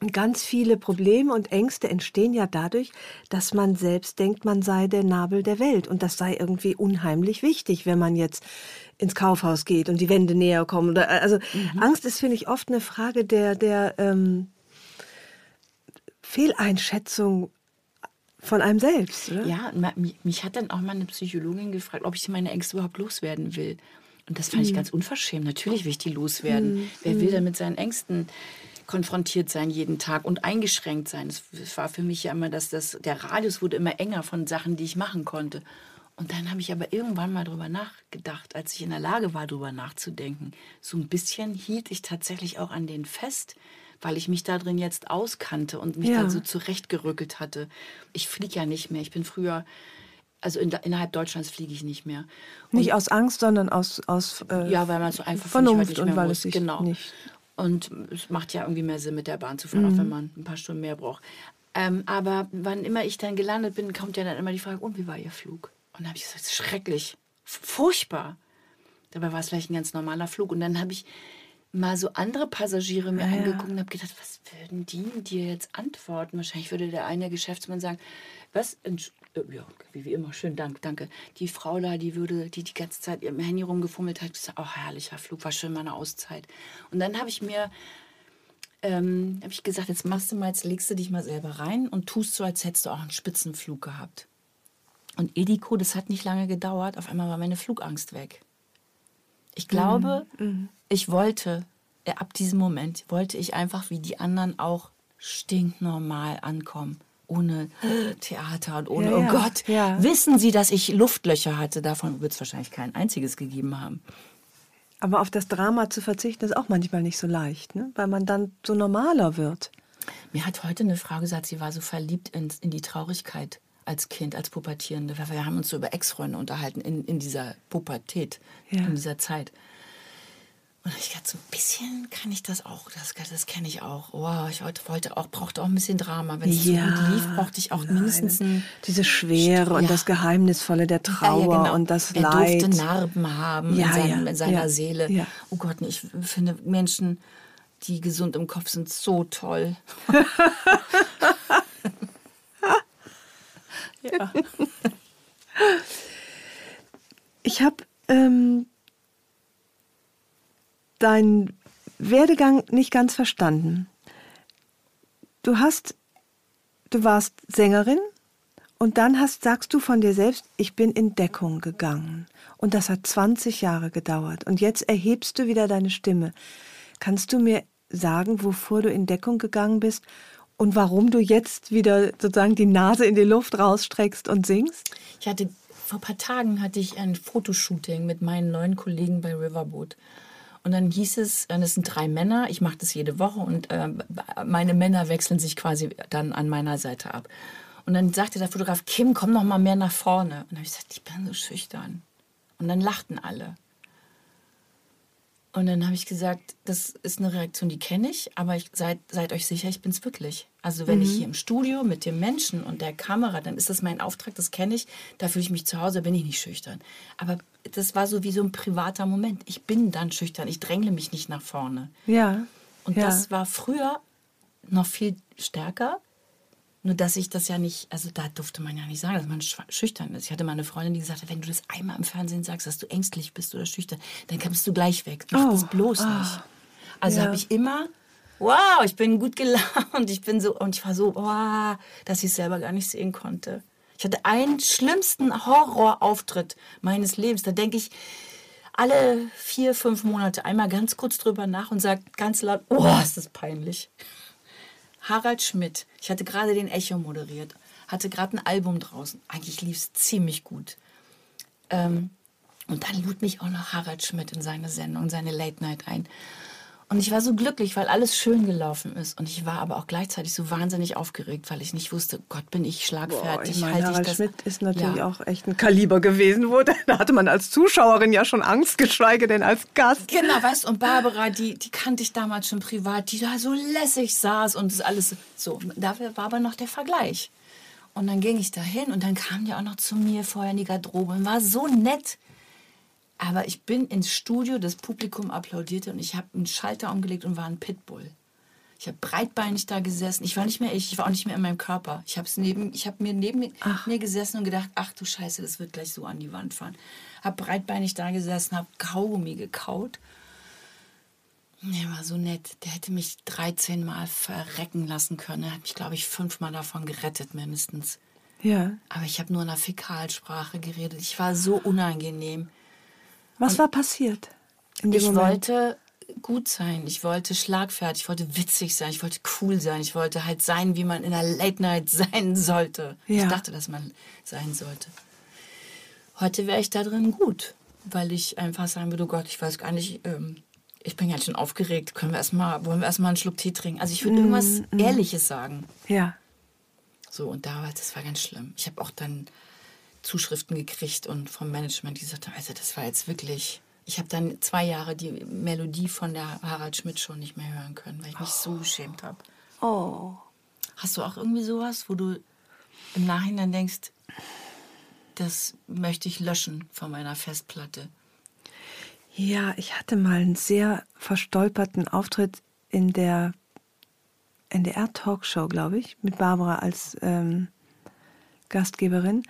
Und ganz viele Probleme und Ängste entstehen ja dadurch, dass man selbst denkt, man sei der Nabel der Welt. Und das sei irgendwie unheimlich wichtig, wenn man jetzt ins Kaufhaus geht und die Wände näher kommen. Oder, also mhm. Angst ist, finde ich, oft eine Frage der, der ähm, Fehleinschätzung von einem selbst. Oder?
Ja, mich hat dann auch mal eine Psychologin gefragt, ob ich meine Ängste überhaupt loswerden will. Und das fand mhm. ich ganz unverschämt. Natürlich will ich die loswerden. Mhm. Wer will denn mit seinen Ängsten konfrontiert sein jeden Tag und eingeschränkt sein? Es war für mich ja immer, dass das, der Radius wurde immer enger von Sachen, die ich machen konnte. Und dann habe ich aber irgendwann mal drüber nachgedacht, als ich in der Lage war, drüber nachzudenken. So ein bisschen hielt ich tatsächlich auch an den fest, weil ich mich da drin jetzt auskannte und mich ja. dann so zurechtgerückelt hatte. Ich fliege ja nicht mehr. Ich bin früher also in, innerhalb Deutschlands fliege ich nicht mehr.
Und nicht aus Angst, sondern aus, aus
äh, ja, weil man so einfach
Vernunft nicht mehr und weil muss. es sich genau. nicht
und es macht ja irgendwie mehr Sinn, mit der Bahn zu fahren, mhm. auch wenn man ein paar Stunden mehr braucht. Ähm, aber wann immer ich dann gelandet bin, kommt ja dann immer die Frage, und wie war Ihr Flug? Und dann habe ich gesagt, schrecklich, furchtbar. Dabei war es vielleicht ein ganz normaler Flug. Und dann habe ich mal so andere Passagiere mir ja, angeguckt und habe gedacht, was würden die dir jetzt antworten? Wahrscheinlich würde der eine Geschäftsmann sagen, was, ja, wie, wie immer, schön, Dank, danke. Die Frau da, die würde, die die ganze Zeit im Handy rumgefummelt hat, gesagt, oh, herrlicher Flug, war schön meine Auszeit. Und dann habe ich mir, ähm, habe ich gesagt, jetzt machst du mal, jetzt legst du dich mal selber rein und tust so, als hättest du auch einen Spitzenflug gehabt. Und Ediko, das hat nicht lange gedauert, auf einmal war meine Flugangst weg. Ich glaube, mhm. mhm. ich wollte, äh, ab diesem Moment, wollte ich einfach wie die anderen auch stinknormal ankommen ohne Theater und ohne, ja, oh Gott, ja. wissen Sie, dass ich Luftlöcher hatte? Davon wird es wahrscheinlich kein einziges gegeben haben.
Aber auf das Drama zu verzichten, ist auch manchmal nicht so leicht, ne? weil man dann so normaler wird.
Mir hat heute eine Frau gesagt, sie war so verliebt in, in die Traurigkeit als Kind, als Pubertierende. Wir haben uns so über Ex-Freunde unterhalten in, in dieser Pubertät, in dieser Zeit. Und ich dachte, so ein bisschen kann ich das auch, das, das kenne ich auch. Wow, ich wollte, auch, brauchte auch ein bisschen Drama. Wenn es ja, so gut lief, brauchte ich auch nein. mindestens ein...
Diese Schwere ja. und das Geheimnisvolle der Trauer ja, genau. und das
er
Leid.
Er durfte Narben haben in, seinem, in, seiner Seele. Oh Gott, ich finde Menschen, die gesund im Kopf sind, so toll.
ja. Ich habe ähm, deinen Werdegang nicht ganz verstanden. Du hast, du warst Sängerin und dann hast, sagst du von dir selbst, ich bin in Deckung gegangen. Und das hat 20 Jahre gedauert. Und jetzt erhebst du wieder deine Stimme. Kannst du mir sagen, wovor du in Deckung gegangen bist und warum du jetzt wieder sozusagen die Nase in die Luft rausstreckst und singst?
Ich hatte vor ein paar Tagen hatte ich ein Fotoshooting mit meinen neuen Kollegen bei Riverboat. Und dann hieß es, es sind drei Männer, ich mache das jede Woche und äh, meine Männer wechseln sich quasi dann an meiner Seite ab. Und dann sagte der Fotograf, Kim, komm noch mal mehr nach vorne. Und dann habe ich gesagt, ich bin so schüchtern. Und dann lachten alle. Und dann habe ich gesagt, das ist eine Reaktion, die kenne ich, aber ich, seid, seid euch sicher, ich bin es wirklich. Also wenn mhm. ich hier im Studio mit dem Menschen und der Kamera, dann ist das mein Auftrag, das kenne ich, da fühle ich mich zu Hause, bin ich nicht schüchtern. Aber das war so wie so ein privater Moment. Ich bin dann schüchtern, ich drängle mich nicht nach vorne.
Ja.
Und
ja.
das war früher noch viel stärker. Nur dass ich das ja nicht, also da durfte man ja nicht sagen, dass man schüchtern ist. Ich hatte mal eine Freundin, die gesagt hat, wenn du das einmal im Fernsehen sagst, dass du ängstlich bist oder schüchtern, dann kommst du gleich weg. Mach oh, das bloß oh. nicht. Also ja. habe ich immer, wow, ich bin gut gelaunt, ich bin so, und ich war so, wow, dass ich es selber gar nicht sehen konnte. Ich hatte einen schlimmsten Horrorauftritt meines Lebens. Da denke ich alle vier, fünf Monate einmal ganz kurz drüber nach und sage ganz laut, oh, ist das peinlich. Harald Schmidt. Ich hatte gerade den Echo moderiert, hatte gerade ein Album draußen. Eigentlich lief es ziemlich gut. Ähm, und dann lud mich auch noch Harald Schmidt in seine Sendung, seine Late Night ein. Und ich war so glücklich, weil alles schön gelaufen ist. Und ich war aber auch gleichzeitig so wahnsinnig aufgeregt, weil ich nicht wusste, Gott, bin ich schlagfertig.
Boah, ich meine, Harald Schmidt ist natürlich ja. auch echt ein Kaliber gewesen. Wo, da hatte man als Zuschauerin ja schon Angst, geschweige denn als Gast.
Genau, weißt du, und Barbara, die, die kannte ich damals schon privat, die da so lässig saß und das alles so. Dafür war aber noch der Vergleich. Und dann ging ich da hin und dann kam die auch noch zu mir vorher in die Garderobe und war so nett. Aber ich bin ins Studio, das Publikum applaudierte und ich habe einen Schalter umgelegt und war ein Pitbull. Ich habe breitbeinig da gesessen. Ich war nicht mehr ich, ich war auch nicht mehr in meinem Körper. Ich habe neben, ich habe mir neben ach. mir gesessen und gedacht, ach du Scheiße, das wird gleich so an die Wand fahren. Habe breitbeinig da gesessen, habe Kaugummi gekaut. Der war so nett. Der hätte mich 13 Mal verrecken lassen können. Er hat mich, glaube ich, fünfmal davon gerettet, mindestens.
Ja.
Aber ich habe nur in der Fäkalsprache geredet. Ich war so unangenehm.
Was und war passiert?
ich Moment? wollte gut sein, ich wollte schlagfertig, ich wollte witzig sein, ich wollte cool sein, ich wollte halt sein, wie man in einer Late Night sein sollte. Ja. Ich dachte, dass man sein sollte. Heute wäre ich da drin gut, weil ich einfach sagen würde, oh Gott, ich weiß gar nicht, ähm, ich bin ganz schön aufgeregt. Können wir erstmal, wollen wir erstmal einen Schluck Tee trinken? Also ich würde mm, irgendwas mm. Ehrliches sagen.
Ja.
So, und da war das war ganz schlimm. Ich habe auch dann Zuschriften gekriegt und vom Management, die gesagt haben, also das war jetzt wirklich. Ich habe dann zwei Jahre die Melodie von der Harald Schmidt schon nicht mehr hören können, weil ich mich oh. so geschämt habe.
Oh.
Hast du auch irgendwie sowas, wo du im Nachhinein denkst, das möchte ich löschen von meiner Festplatte?
Ja, ich hatte mal einen sehr verstolperten Auftritt in der NDR-Talkshow, glaube ich, mit Barbara als ähm, Gastgeberin.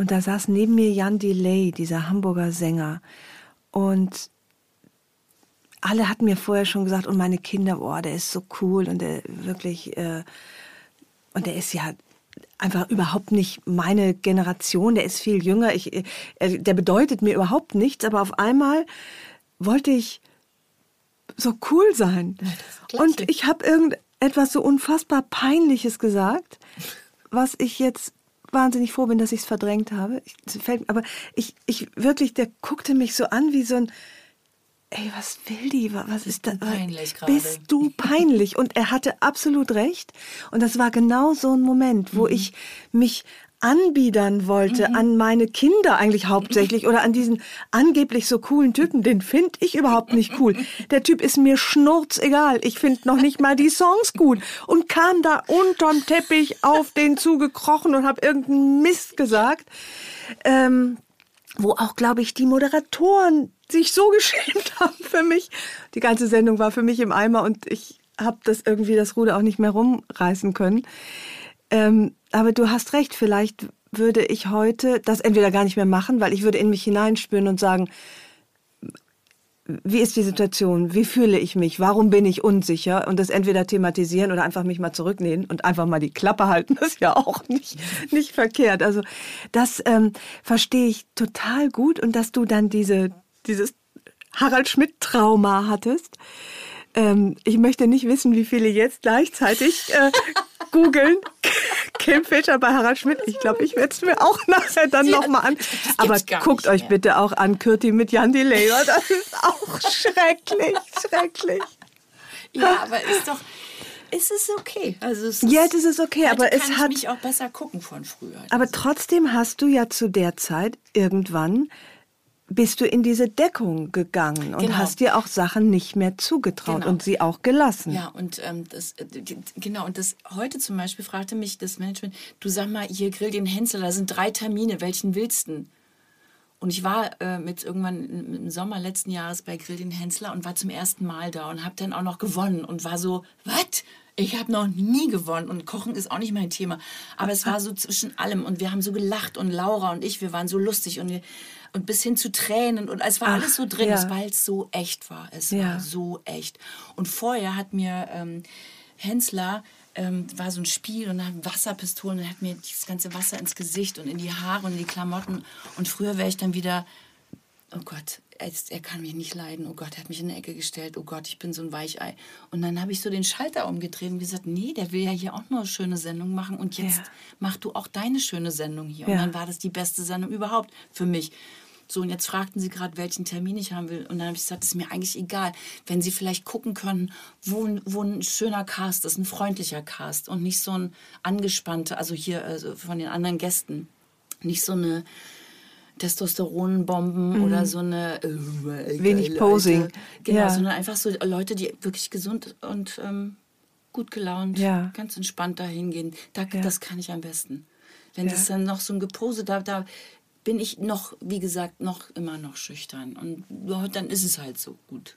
Und da saß neben mir Jan Delay, dieser Hamburger Sänger. Und alle hatten mir vorher schon gesagt, und meine Kinder, boah, der ist so cool und der wirklich, äh, und der ist ja einfach überhaupt nicht meine Generation, der ist viel jünger, ich, äh, der bedeutet mir überhaupt nichts, aber auf einmal wollte ich so cool sein. Und ich habe irgendetwas so unfassbar Peinliches gesagt, was ich jetzt wahnsinnig froh bin, dass ich es verdrängt habe. Ich, fällt, aber ich, ich wirklich, der guckte mich so an wie so ein, ey, was will die? Was ist das?
Peinlich
gerade. Bist du peinlich? Und er hatte absolut recht. Und das war genau so ein Moment, wo mhm. ich mich anbiedern wollte mhm. an meine Kinder eigentlich hauptsächlich oder an diesen angeblich so coolen Typen, den finde ich überhaupt nicht cool. Der Typ ist mir schnurzegal. Ich finde noch nicht mal die Songs gut und kam da unterm Teppich auf den zugekrochen und habe irgendeinen Mist gesagt. Ähm, wo auch, glaube ich, die Moderatoren sich so geschämt haben für mich. Die ganze Sendung war für mich im Eimer und ich habe das irgendwie das Ruder auch nicht mehr rumreißen können. Ähm, aber du hast recht, vielleicht würde ich heute das entweder gar nicht mehr machen, weil ich würde in mich hineinspüren und sagen, wie ist die Situation? Wie fühle ich mich? Warum bin ich unsicher? Und das entweder thematisieren oder einfach mich mal zurücknehmen und einfach mal die Klappe halten. Das ist ja auch nicht, nicht verkehrt. Also das ähm, verstehe ich total gut und dass du dann diese, dieses Harald Schmidt-Trauma hattest. Ähm, ich möchte nicht wissen, wie viele jetzt gleichzeitig äh, googeln. Kim Fischer bei Harald Schmidt. Ich glaube, ich werde es mir auch nachher dann nochmal an. Aber guckt euch bitte auch an Kürti mit Jan Delay. Das ist auch schrecklich, schrecklich.
Ja, aber ist doch, ist es okay. Also es
ist, Jetzt ist es okay, aber es hat
mich auch besser gucken von früher.
Aber trotzdem hast du ja zu der Zeit irgendwann bist du in diese Deckung gegangen und genau. hast dir auch Sachen nicht mehr zugetraut genau. und sie auch gelassen.
Ja, und ähm, das, äh, genau, und das heute zum Beispiel fragte mich das Management, du sag mal, hier grill den Hensel, da sind drei Termine, welchen willst du? Und ich war äh, mit irgendwann im Sommer letzten Jahres bei Grill den Hensler und war zum ersten Mal da und habe dann auch noch gewonnen und war so, was? Ich habe noch nie gewonnen und Kochen ist auch nicht mein Thema. Aber es war so zwischen allem und wir haben so gelacht und Laura und ich, wir waren so lustig und wir und bis hin zu Tränen und es war Ach, alles so drin, ja. weil es so echt war. Es ja. war so echt. Und vorher hat mir ähm, Hensler ähm, war so ein Spiel und hat Wasserpistolen und hat mir das ganze Wasser ins Gesicht und in die Haare und in die Klamotten. Und früher wäre ich dann wieder, oh Gott, er kann mich nicht leiden. Oh Gott, er hat mich in eine Ecke gestellt. Oh Gott, ich bin so ein Weichei. Und dann habe ich so den Schalter umgedreht und gesagt, nee, der will ja hier auch nur eine schöne Sendung machen. Und jetzt ja. mach du auch deine schöne Sendung hier. Ja. Und dann war das die beste Sendung überhaupt für mich. So, und jetzt fragten sie gerade, welchen Termin ich haben will. Und dann habe ich gesagt, das ist mir eigentlich egal. Wenn sie vielleicht gucken können, wo, wo ein schöner Cast ist, ein freundlicher Cast und nicht so ein angespannter, also hier also von den anderen Gästen, nicht so eine Testosteronbomben mhm. oder so eine
äh, wenig Posing.
Genau, ja. sondern einfach so Leute, die wirklich gesund und ähm, gut gelaunt, ja. ganz entspannt dahin gehen. Da, ja. Das kann ich am besten. Wenn das dann noch so ein Gepose da, da bin ich noch, wie gesagt, noch immer noch schüchtern. Und dann ist es halt so gut.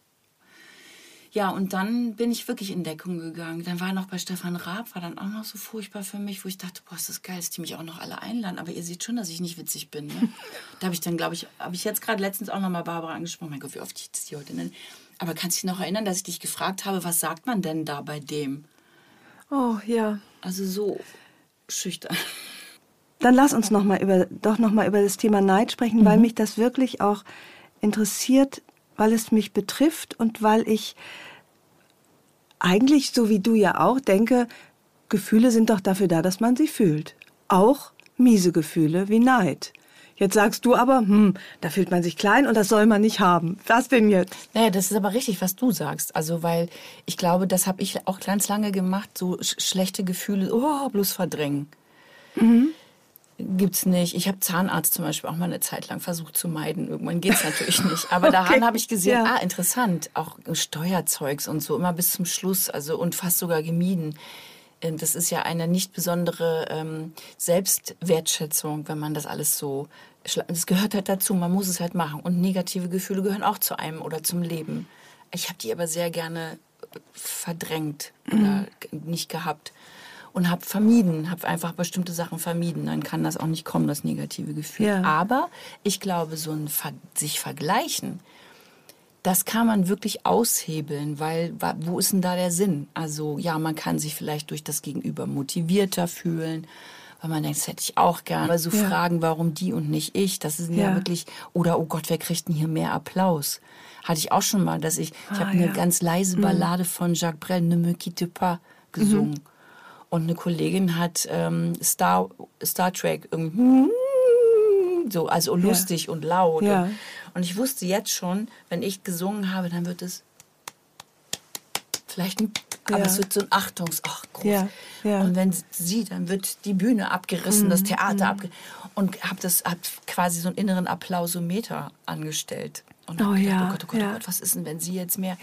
Ja, und dann bin ich wirklich in Deckung gegangen. Dann war noch bei Stefan Raab, war dann auch noch so furchtbar für mich, wo ich dachte, boah, ist das geil, dass die mich auch noch alle einladen. Aber ihr seht schon, dass ich nicht witzig bin. Ne? da habe ich dann, glaube ich, habe ich jetzt gerade letztens auch noch mal Barbara angesprochen. Mein Gott, wie oft ich das hier heute nenne. Aber kannst du dich noch erinnern, dass ich dich gefragt habe, was sagt man denn da bei dem?
Oh, ja.
Also so schüchtern.
Dann lass uns noch mal über, doch noch mal über das Thema Neid sprechen, mhm. weil mich das wirklich auch interessiert, weil es mich betrifft und weil ich eigentlich, so wie du ja auch, denke, Gefühle sind doch dafür da, dass man sie fühlt. Auch miese Gefühle wie Neid. Jetzt sagst du aber, hm, da fühlt man sich klein und das soll man nicht haben. Was denn jetzt?
Naja, das ist aber richtig, was du sagst. Also, weil ich glaube, das habe ich auch ganz lange gemacht, so sch schlechte Gefühle, oh, bloß verdrängen. Mhm gibt's nicht. Ich habe Zahnarzt zum Beispiel auch mal eine Zeit lang versucht zu meiden. Irgendwann geht's natürlich nicht. Aber okay. daran habe ich gesehen, ja. ah, interessant, auch Steuerzeugs und so, immer bis zum Schluss, also und fast sogar gemieden. Ähm, das ist ja eine nicht besondere ähm, Selbstwertschätzung, wenn man das alles so. Das gehört halt dazu, man muss es halt machen. Und negative Gefühle gehören auch zu einem oder zum Leben. Ich habe die aber sehr gerne verdrängt mhm. oder nicht gehabt und habe vermieden, habe einfach bestimmte Sachen vermieden. Dann kann das auch nicht kommen, das negative Gefühl. Ja. Aber ich glaube, so ein Ver sich vergleichen, das kann man wirklich aushebeln, weil wo ist denn da der Sinn? Also ja, man kann sich vielleicht durch das Gegenüber motivierter fühlen, weil man denkt, das hätte ich auch gern. Aber so ja. Fragen, warum die und nicht ich, das ist ja. ja. wirklich, oder oh Gott, wer kriegt denn hier mehr Applaus? Hatte ich auch schon mal, dass ich, ich ah, habe eine ganz leise mhm. Ballade mhm. von Jacques Brel, Ne me quitte pas, gesungen. Mhm. Und eine Kollegin hat ähm, Star, Star Trek irgendwie so, also lustig ja. und laut. Ja. Und, und ich wusste jetzt schon, wenn ich gesungen habe, dann wird es vielleicht ein aber
ja.
es wird so ein Achtungs... Ach, groß.
Ja, ja.
Und wenn sie, dann wird die Bühne abgerissen,
Mhm,
das Theater abgerissen. Und hab das hab quasi so einen inneren Applausometer angestellt. Und
Oh
gedacht,
ja,
oh Gott, oh Gott, oh Gott, was ist denn, wenn sie jetzt mehr...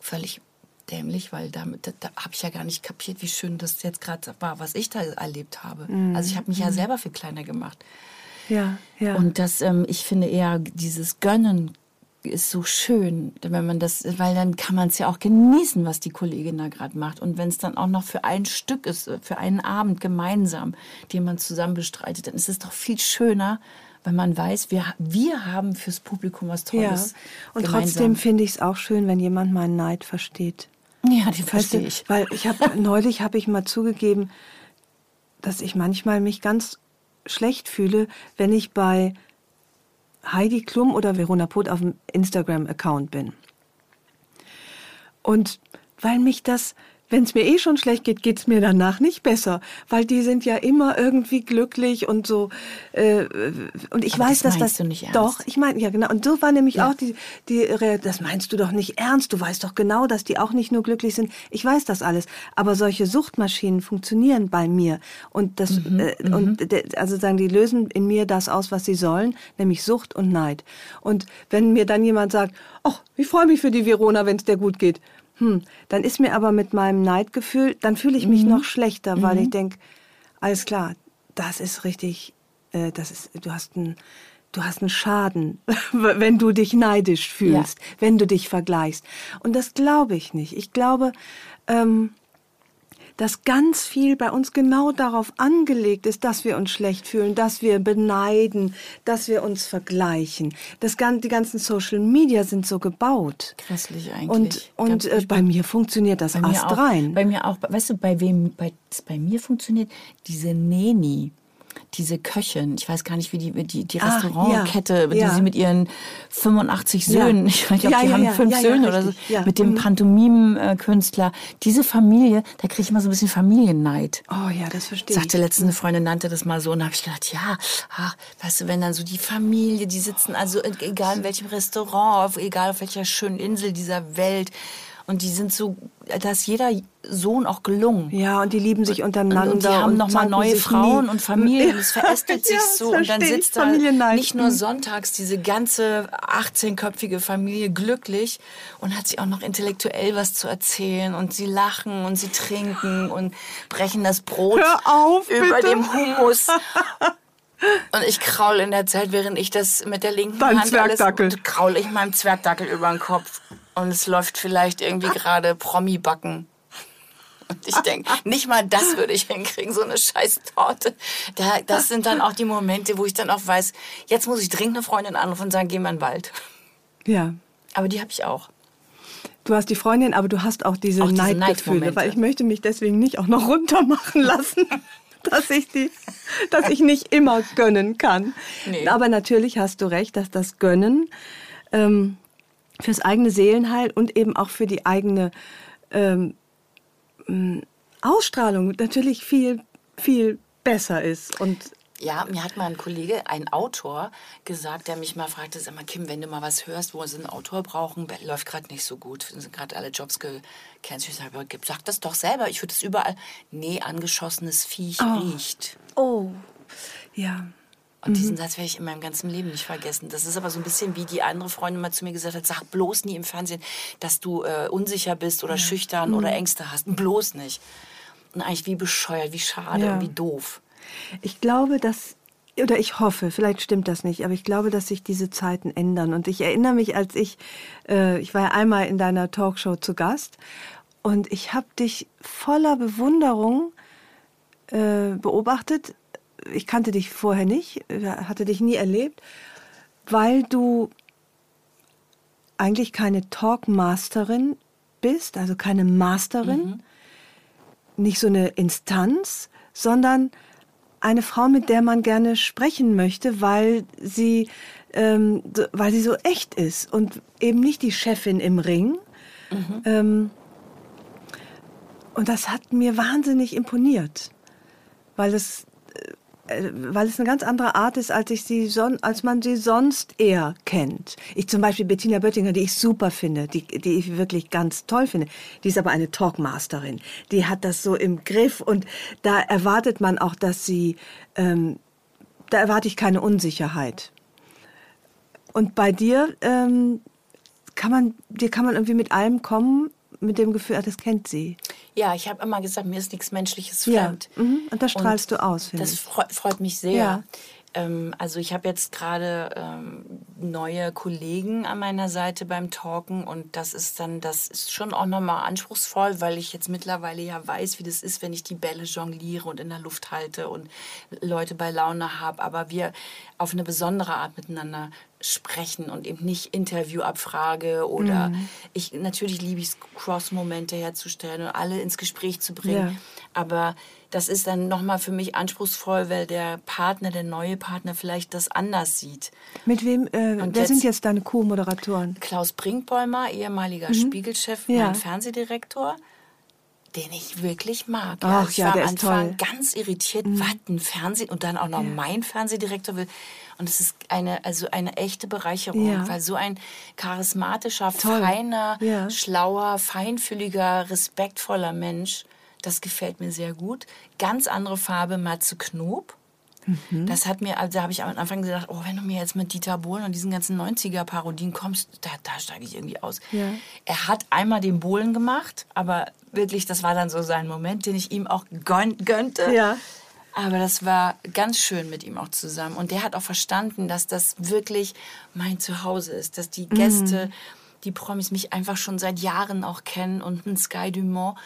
Völlig dämlich, weil damit da, da habe ich ja gar nicht kapiert, wie schön das jetzt gerade war, was ich da erlebt habe. Also ich habe mich ja selber viel kleiner gemacht.
Ja, ja.
Und das, ähm, ich finde eher dieses Gönnen ist so schön, wenn man das, weil dann kann man es ja auch genießen, was die Kollegin da gerade macht. Und wenn es dann auch noch für ein Stück ist, für einen Abend gemeinsam, den man zusammen bestreitet, dann ist es doch viel schöner, wenn man weiß, wir, wir haben fürs Publikum was
ja.
Tolles.
Und
gemeinsam.
trotzdem finde ich es auch schön, wenn jemand meinen Neid versteht.
Ja, die
Weißt
verstehe
du,
ich.
Weil ich habe neulich habe ich mal zugegeben, dass ich manchmal mich ganz schlecht fühle, wenn ich bei Heidi Klum oder Verona Poth auf dem Instagram-Account bin. Und weil mich das, wenn es mir eh schon schlecht geht, geht es mir danach nicht besser, weil die sind ja immer irgendwie glücklich und so. Äh, und ich
Aber
weiß,
das
dass
meinst
das
du nicht ernst.
doch. Ich meine, ja genau. Und so war nämlich
Ja.
auch die, die, Re- das meinst du doch nicht ernst. Du weißt doch genau, dass die auch nicht nur glücklich sind. Ich weiß das alles. Aber solche Suchtmaschinen funktionieren bei mir. Und das,
Mhm,
äh, und de- also sagen, die lösen in mir das aus, was sie sollen, nämlich Sucht und Neid. Und wenn mir dann jemand sagt, ach, ich freue mich für die Verona, wenn es der gut geht. Hm, dann ist mir aber mit meinem Neidgefühl, dann fühle ich mich
Mhm.
noch schlechter, weil ich denke, alles klar, das ist richtig, äh, das ist, du hast einen, du hast einen Schaden, wenn du dich neidisch fühlst, wenn du dich vergleichst. Und das glaube ich nicht. Ich glaube, ähm, dass ganz viel bei uns genau darauf angelegt ist, dass wir uns schlecht fühlen, dass wir beneiden, dass wir uns vergleichen. Das, die ganzen Social Media sind so gebaut.
Grässlich eigentlich.
Und, und äh, bei mir funktioniert das
Bei auch,
astrein.
bei mir auch. Weißt du, bei wem bei, bei mir funktioniert? Diese Neni. Diese Köchin, ich weiß gar nicht, wie die, die, die
Ah,
Restaurantkette,
ja, ja.
die sie mit ihren 85
Ja.
Söhnen, ich glaube,
Ja,
die haben fünf Söhne oder so, mit dem
Mhm.
Pantomimen-Künstler. Diese Familie, da kriege ich immer so ein bisschen Familienneid.
oh ja, das verstehe ich.
Sagte letztens eine Freundin, nannte das mal so, und da habe ich gedacht, ja, ach, weißt du, wenn dann so die Familie, die sitzen, also egal in welchem Restaurant, auf, egal auf welcher schönen Insel dieser Welt, und die sind so, da ist jeder Sohn auch gelungen.
Ja, und die lieben sich untereinander.
Und die haben nochmal neue
sich
Frauen
nie.
und Familien. Es verästelt sich
Ja,
so.
das
Und dann sitzt da nicht nur sonntags diese ganze 18-köpfige Familie glücklich und hat sich auch noch intellektuell was zu erzählen. Und sie lachen und sie trinken und brechen das Brot
auf,
über
bitte.
dem Hummus. Und ich kraul in der Zeit, während ich das mit der linken
Dein
Hand alles kraul ich meinem Zwergdackel über den Kopf. Und es läuft vielleicht irgendwie gerade Promi-Backen. Und ich denke, nicht mal das würde ich hinkriegen, so eine scheiß Torte. Da, das sind dann auch die Momente, wo ich dann auch weiß, jetzt muss ich dringend eine Freundin anrufen und sagen, geh mal in den Wald.
Ja.
Aber die habe ich auch.
Du hast die Freundin, aber du hast auch diese,
Auch diese
Neidgefühle, weil ich möchte mich deswegen nicht auch noch runtermachen lassen, dass ich die, dass ich nicht immer gönnen kann.
Nee.
Aber natürlich hast du recht, dass das Gönnen ähm, fürs eigene Seelenheil und eben auch für die eigene ähm, m, Ausstrahlung natürlich viel viel besser ist und
Ja, mir hat mal ein Kollege, ein Autor, gesagt, der mich mal fragte, sag mal, Kim, wenn du mal was hörst, wo sie einen Autor brauchen, läuft gerade nicht so gut, sind gerade alle Jobs gecancelt. Ich sage, sag das doch selber, ich würde es überall. Nee, angeschossenes Viech riecht.
oh ja
Und diesen Satz werde ich in meinem ganzen Leben nicht vergessen. Das ist aber so ein bisschen wie die andere Freundin mal zu mir gesagt hat, sag bloß nie im Fernsehen, dass du äh, unsicher bist oder schüchtern oder Ängste hast. Bloß nicht. Und eigentlich wie bescheuert, wie schade
Ja.
und wie doof.
Ich glaube, dass, oder ich hoffe, vielleicht stimmt das nicht, aber ich glaube, dass sich diese Zeiten ändern. Und ich erinnere mich, als ich, äh, ich war ja einmal in deiner Talkshow zu Gast und ich habe dich voller Bewunderung äh, beobachtet. Ich kannte dich vorher nicht, äh, hatte dich nie erlebt, weil du eigentlich keine Talkmasterin bist, also keine Masterin, nicht so eine Instanz, sondern eine Frau, mit der man gerne sprechen möchte, weil sie, ähm, so, weil sie so echt ist und eben nicht die Chefin im Ring. Ähm, und das hat mir wahnsinnig imponiert, weil es, weil es eine ganz andere Art ist, als, ich sie son als man sie sonst eher kennt. Ich zum Beispiel Bettina Böttinger, die ich super finde, die, die ich wirklich ganz toll finde, die ist aber eine Talkmasterin. Die hat das so im Griff und da erwartet man auch, dass sie, ähm, da erwarte ich keine Unsicherheit. Und bei dir ähm, kann man, dir kann man irgendwie mit allem kommen, mit dem Gefühl, ah, das kennt sie.
Ja, ich habe immer gesagt, mir ist nichts Menschliches fremd.
Ja. Mhm. Und das strahlst Und du aus,
finde ich. Das freut, freut mich sehr. Ja. Ähm, also ich habe jetzt gerade ähm, neue Kollegen an meiner Seite beim Talken und das ist dann, das ist schon auch nochmal anspruchsvoll, weil ich jetzt mittlerweile ja weiß, wie das ist, wenn ich die Bälle jongliere und in der Luft halte und Leute bei Laune habe, aber wir auf eine besondere Art miteinander sprechen und eben nicht Interviewabfrage oder mhm. ich natürlich liebe ich es Cross-Momente herzustellen und alle ins Gespräch zu bringen, ja. aber das ist dann nochmal für mich anspruchsvoll, weil der Partner, der neue Partner vielleicht das anders sieht.
Mit wem, äh, wer jetzt, sind jetzt deine Co-Moderatoren?
Klaus Brinkbäumer, ehemaliger mhm. Spiegelchef, ja. mein Fernsehdirektor den ich wirklich mag.
Ach, also ich ja, war am Anfang
ganz irritiert, mhm. was ein Fernsehen und dann auch noch ja. mein Fernsehdirektor will. Und es ist eine, also eine echte Bereicherung, ja. weil so ein charismatischer, toll. feiner, ja. schlauer, feinfühliger, respektvoller Mensch, das gefällt mir sehr gut. Ganz andere Farbe, Matze Knob. Mhm. Das hat mir, also da habe ich am Anfang gedacht, oh, wenn du mir jetzt mit Dieter Bohlen und diesen ganzen 90er-Parodien kommst, da, da steige ich irgendwie aus. Ja. Er hat einmal den Bohlen gemacht, aber wirklich, das war dann so sein Moment, den ich ihm auch gön gönnte. Ja. Aber das war ganz schön mit ihm auch zusammen. Und der hat auch verstanden, dass das wirklich mein Zuhause ist, dass die Gäste, mhm. die Promis mich einfach schon seit Jahren auch kennen und ein Sky Dumont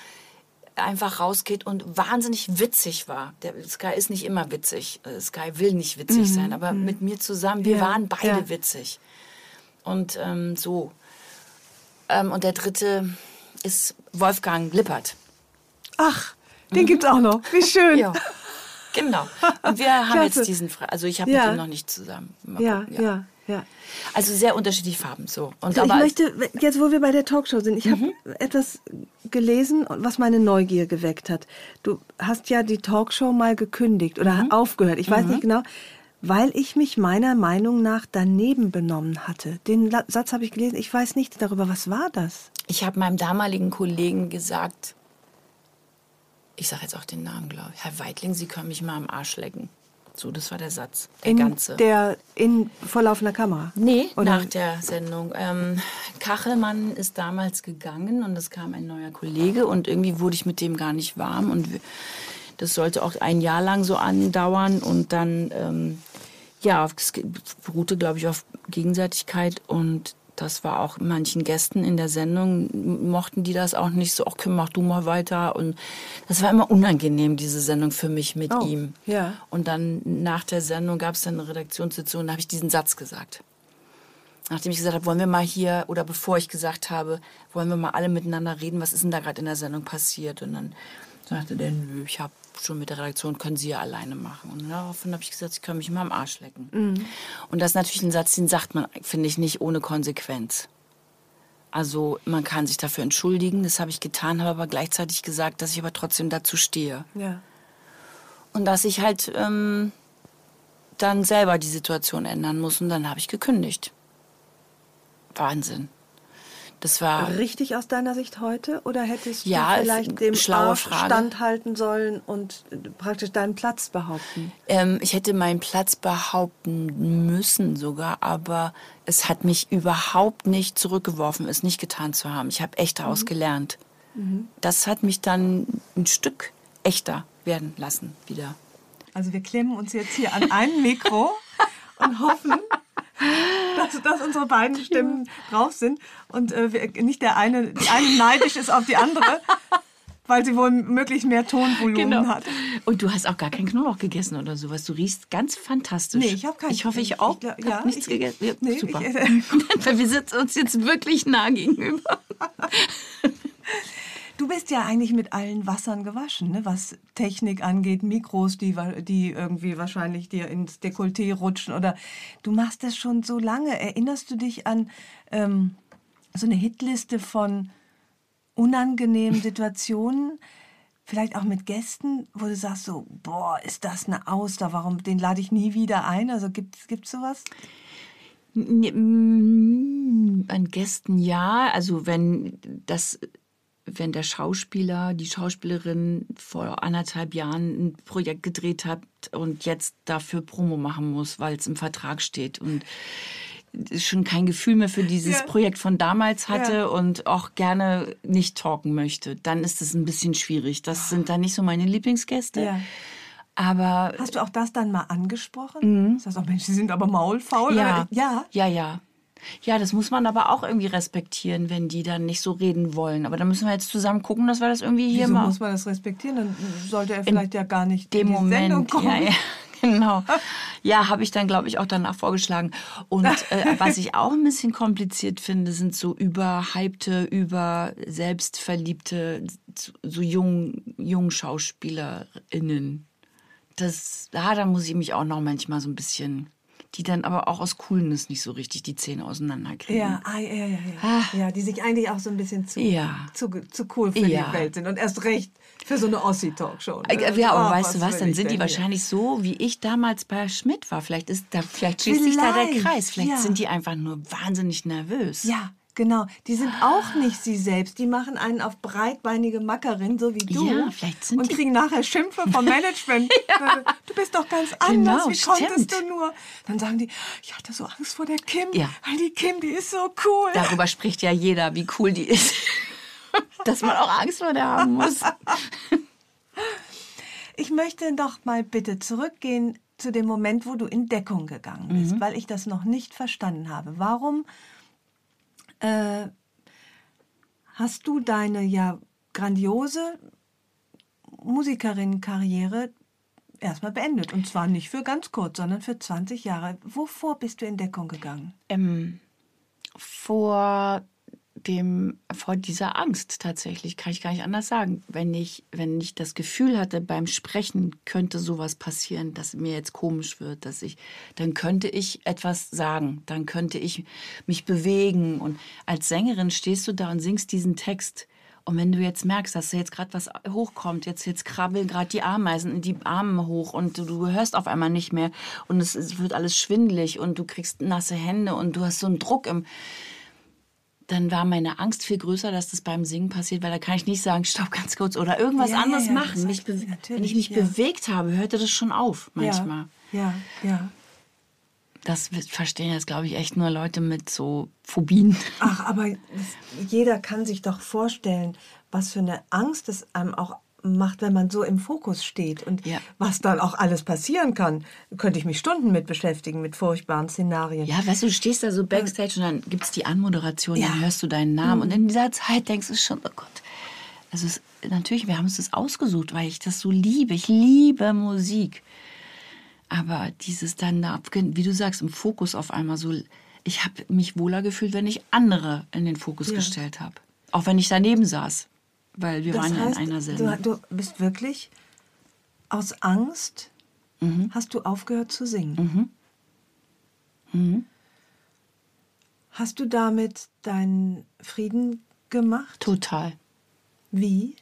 einfach rausgeht und wahnsinnig witzig war. Der Sky ist nicht immer witzig. Äh, Sky will nicht witzig mhm. sein, aber mhm. mit mir zusammen, wir ja. waren beide ja. witzig. Und ähm, so. Ähm, und der dritte ist Wolfgang Lippert.
Ach, den mhm. gibt's auch noch. Wie schön. ja.
Genau. Und wir haben jetzt diesen, also ich habe ja. mit ihm noch nicht zusammen.
Ja, ja, ja. Ja.
Also sehr unterschiedliche Farben so.
Und so, ich möchte, jetzt wo wir bei der Talkshow sind, ich mhm. habe etwas gelesen, was meine Neugier geweckt hat. Du hast ja die Talkshow mal gekündigt oder mhm. aufgehört. Ich weiß mhm. nicht genau, weil ich mich meiner Meinung nach daneben benommen hatte. Den Satz habe ich gelesen. Ich weiß nichts darüber. Was war das?
Ich habe meinem damaligen Kollegen gesagt, ich sage jetzt auch den Namen, glaube ich, Herr Weidling, Sie können mich mal am Arsch lecken. So, das war der Satz, der
in
ganze.
Der in vorlaufender Kamera?
Nee, Oder? nach der Sendung. Ähm, Kachelmann ist damals gegangen und es kam ein neuer Kollege und irgendwie wurde ich mit dem gar nicht warm und das sollte auch ein Jahr lang so andauern und dann, ähm, ja, es beruhte, glaube ich, auf Gegenseitigkeit und das war auch manchen Gästen in der Sendung, mochten die das auch nicht so, ach, mach du mal weiter. Und das war immer unangenehm, diese Sendung für mich mit oh, ihm. Ja. Und dann nach der Sendung gab es dann eine Redaktionssitzung, da habe ich diesen Satz gesagt. Nachdem ich gesagt habe, wollen wir mal hier, oder bevor ich gesagt habe, wollen wir mal alle miteinander reden, was ist denn da gerade in der Sendung passiert? Und dann sagte der, nö, ich habe schon mit der Redaktion, können Sie ja alleine machen. Und daraufhin habe ich gesagt, ich kann mich mal am Arsch lecken. Mhm. Und das ist natürlich ein Satz, den sagt man, finde ich, nicht ohne Konsequenz. Also man kann sich dafür entschuldigen, das habe ich getan, habe aber gleichzeitig gesagt, dass ich aber trotzdem dazu stehe. Ja. Und dass ich halt ähm, dann selber die Situation ändern muss und dann habe ich gekündigt. Wahnsinn. Das war
richtig aus deiner Sicht heute oder hättest ja, du vielleicht dem schlaue standhalten sollen und praktisch deinen Platz behaupten?
Ähm, ich hätte meinen Platz behaupten müssen sogar, aber es hat mich überhaupt nicht zurückgeworfen, es nicht getan zu haben. Ich habe echt daraus mhm. gelernt. Mhm. Das hat mich dann ein Stück echter werden lassen wieder.
Also wir klemmen uns jetzt hier an ein Mikro und hoffen, dass, dass unsere beiden Stimmen drauf sind und äh, nicht der eine, die eine neidisch ist auf die andere, weil sie wohl möglichst mehr Tonvolumen genau. hat.
Und du hast auch gar keinen Knoblauch gegessen oder sowas. Du riechst ganz fantastisch.
Nee, ich habe keinen.
Ich hoffe, ich auch. Ich glaub, ja, nichts ich, gegessen. Ja,
nee,
super. Ich, äh, weil wir sitzen uns jetzt wirklich nah gegenüber.
Du bist ja eigentlich mit allen Wassern gewaschen, ne? was Technik angeht, Mikros, die, die irgendwie wahrscheinlich dir ins Dekolleté rutschen oder du machst das schon so lange. Erinnerst du dich an ähm, so eine Hitliste von unangenehmen Situationen? vielleicht auch mit Gästen, wo du sagst so, boah, ist das eine Auster, warum, den lade ich nie wieder ein? Also gibt es sowas?
An Gästen ja, also wenn das wenn der Schauspieler, die Schauspielerin vor anderthalb Jahren ein Projekt gedreht hat und jetzt dafür Promo machen muss, weil es im Vertrag steht und schon kein Gefühl mehr für dieses ja. Projekt von damals hatte ja. und auch gerne nicht talken möchte, dann ist es ein bisschen schwierig. Das sind dann nicht so meine Lieblingsgäste. Ja. Aber
hast du auch das dann mal angesprochen? Mhm. Das heißt auch, Mensch, sie sind aber maulfaul.
Ja, ja, ja, ja. Ja, das muss man aber auch irgendwie respektieren, wenn die dann nicht so reden wollen. Aber da müssen wir jetzt zusammen gucken, dass wir das irgendwie hier
Wieso
mal.
muss man das respektieren? Dann sollte er vielleicht in ja gar nicht
dem
in die
Moment.
Sendung kommen.
Ja, ja. Genau. Ja, habe ich dann, glaube ich, auch danach vorgeschlagen. Und äh, was ich auch ein bisschen kompliziert finde, sind so überhypte, über selbstverliebte, so jungen jung SchauspielerInnen. Das, ja, da muss ich mich auch noch manchmal so ein bisschen die dann aber auch aus Coolness nicht so richtig die Zähne auseinanderkriegen.
Ja, ah, ja, ja, ja. Ah. ja, die sich eigentlich auch so ein bisschen zu, ja. zu, zu cool für ja. die Welt sind und erst recht für so eine Ossi-Talkshow.
Ne? Ja, aber oh, weißt du was, dann sind die wahrscheinlich so, wie ich damals bei Schmidt war. Vielleicht ist da, vielleicht schließt sich da der Kreis. Vielleicht sind die einfach nur wahnsinnig nervös.
Ja, Genau, die sind auch nicht sie selbst. Die machen einen auf breitbeinige Mackerin, so wie du.
Ja, vielleicht sind
Und kriegen nachher Schimpfe vom Management. ja. Du bist doch ganz anders, genau, wie konntest du nur? Dann sagen die, ich hatte so Angst vor der Kim. Ja. Weil die Kim, die ist so cool.
Darüber spricht ja jeder, wie cool die ist. Dass man auch Angst vor der haben muss.
Ich möchte doch mal bitte zurückgehen zu dem Moment, wo du in Deckung gegangen bist, mhm. weil ich das noch nicht verstanden habe. Warum äh, hast du deine ja grandiose Musikerinnenkarriere erstmal beendet. Und zwar nicht für ganz kurz, sondern für 20 Jahre. Wovor bist du in Deckung gegangen?
Ähm, vor dem, vor dieser Angst tatsächlich, kann ich gar nicht anders sagen. Wenn ich, wenn ich das Gefühl hatte, beim Sprechen könnte sowas passieren, dass mir jetzt komisch wird, dass ich, dann könnte ich etwas sagen, dann könnte ich mich bewegen. Und als Sängerin stehst du da und singst diesen Text. Und wenn du jetzt merkst, dass da jetzt gerade was hochkommt, jetzt, jetzt krabbeln gerade die Ameisen in die Arme hoch und du, du hörst auf einmal nicht mehr und es, es wird alles schwindelig und du kriegst nasse Hände und du hast so einen Druck im, dann war meine Angst viel größer, dass das beim Singen passiert, weil da kann ich nicht sagen, stopp ganz kurz oder irgendwas ja, anderes ja, ja, machen. Mich wenn ich mich bewegt habe, hörte das schon auf manchmal.
Ja, ja.
Das verstehen jetzt, glaube ich, echt nur Leute mit so Phobien.
Ach, aber jeder kann sich doch vorstellen, was für eine Angst es einem auch macht, wenn man so im Fokus steht und ja. was dann auch alles passieren kann. Könnte ich mich Stunden mit beschäftigen, mit furchtbaren Szenarien.
Ja, weißt du, du stehst da so backstage und dann gibt es die Anmoderation, ja. dann hörst du deinen Namen mhm. und in dieser Zeit denkst du schon, oh Gott. Also es, natürlich, wir haben uns das ausgesucht, weil ich das so liebe. Ich liebe Musik. Aber dieses dann, wie du sagst, im Fokus auf einmal so, ich habe mich wohler gefühlt, wenn ich andere in den Fokus ja. gestellt habe. Auch wenn ich daneben saß weil wir das waren heißt, ja in einer Sendung.
Du, du bist wirklich aus Angst mhm. hast du aufgehört zu singen. Mhm. Mhm. Hast du damit deinen Frieden gemacht?
Total.
Wie?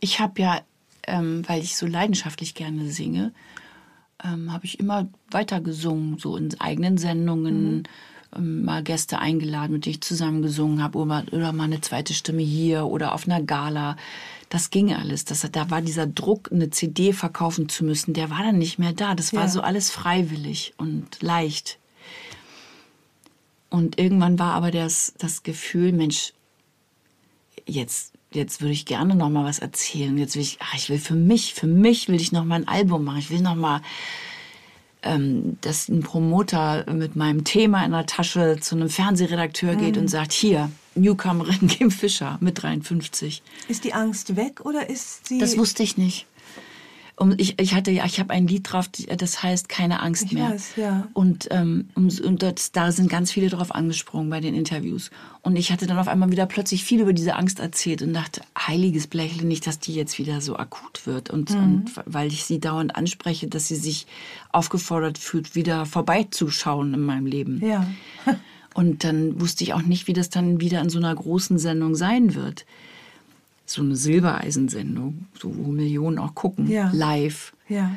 Ich habe ja, ähm, weil ich so leidenschaftlich gerne singe, ähm, habe ich immer weiter gesungen, so in eigenen Sendungen. Mal Gäste eingeladen, mit denen ich zusammen gesungen habe oder, oder mal eine zweite Stimme hier oder auf einer Gala. Das ging alles. Das, da war dieser Druck, eine CD verkaufen zu müssen, der war dann nicht mehr da. Das war ja. so alles freiwillig und leicht. Und irgendwann war aber das, das Gefühl, Mensch, jetzt, jetzt würde ich gerne noch mal was erzählen. Jetzt will ich, ach, ich will für mich, für mich will ich noch mal ein Album machen. Ich will noch mal ähm, dass ein Promoter mit meinem Thema in der Tasche zu einem Fernsehredakteur geht mhm. und sagt, hier, Newcomerin Kim Fischer mit 53.
Ist die Angst weg oder ist sie...
Das wusste ich nicht. Um, ich, ich hatte ja, ich habe ein Lied drauf, das heißt keine Angst
ich
mehr.
Weiß, ja.
Und, ähm, und das, da sind ganz viele drauf angesprungen bei den Interviews. Und ich hatte dann auf einmal wieder plötzlich viel über diese Angst erzählt und dachte, heiliges Blechle, nicht, dass die jetzt wieder so akut wird. Und, mhm. und weil ich sie dauernd anspreche, dass sie sich aufgefordert fühlt, wieder vorbeizuschauen in meinem Leben.
Ja.
Und dann wusste ich auch nicht, wie das dann wieder in so einer großen Sendung sein wird. So eine Silbereisensendung, so wo Millionen auch gucken,
Ja.
live.
Ja.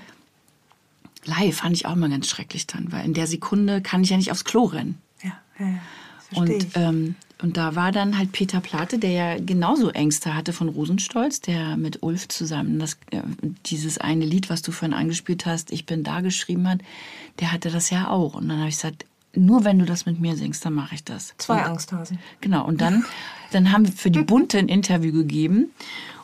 Live fand ich auch mal ganz schrecklich dann, weil in der Sekunde kann ich ja nicht aufs Klo rennen.
Ja, ja, ja.
Und, ähm, und da war dann halt Peter Plate, der ja genauso Ängste hatte von Rosenstolz, der mit Ulf zusammen das, äh, dieses eine Lied, was du vorhin angespielt hast, Ich bin da geschrieben hat, der hatte das ja auch. Und dann habe ich gesagt, nur wenn du das mit mir singst, dann mache ich das.
Zwei
und,
Angsthasen.
Genau, und dann, dann haben wir für die Bunte ein Interview gegeben.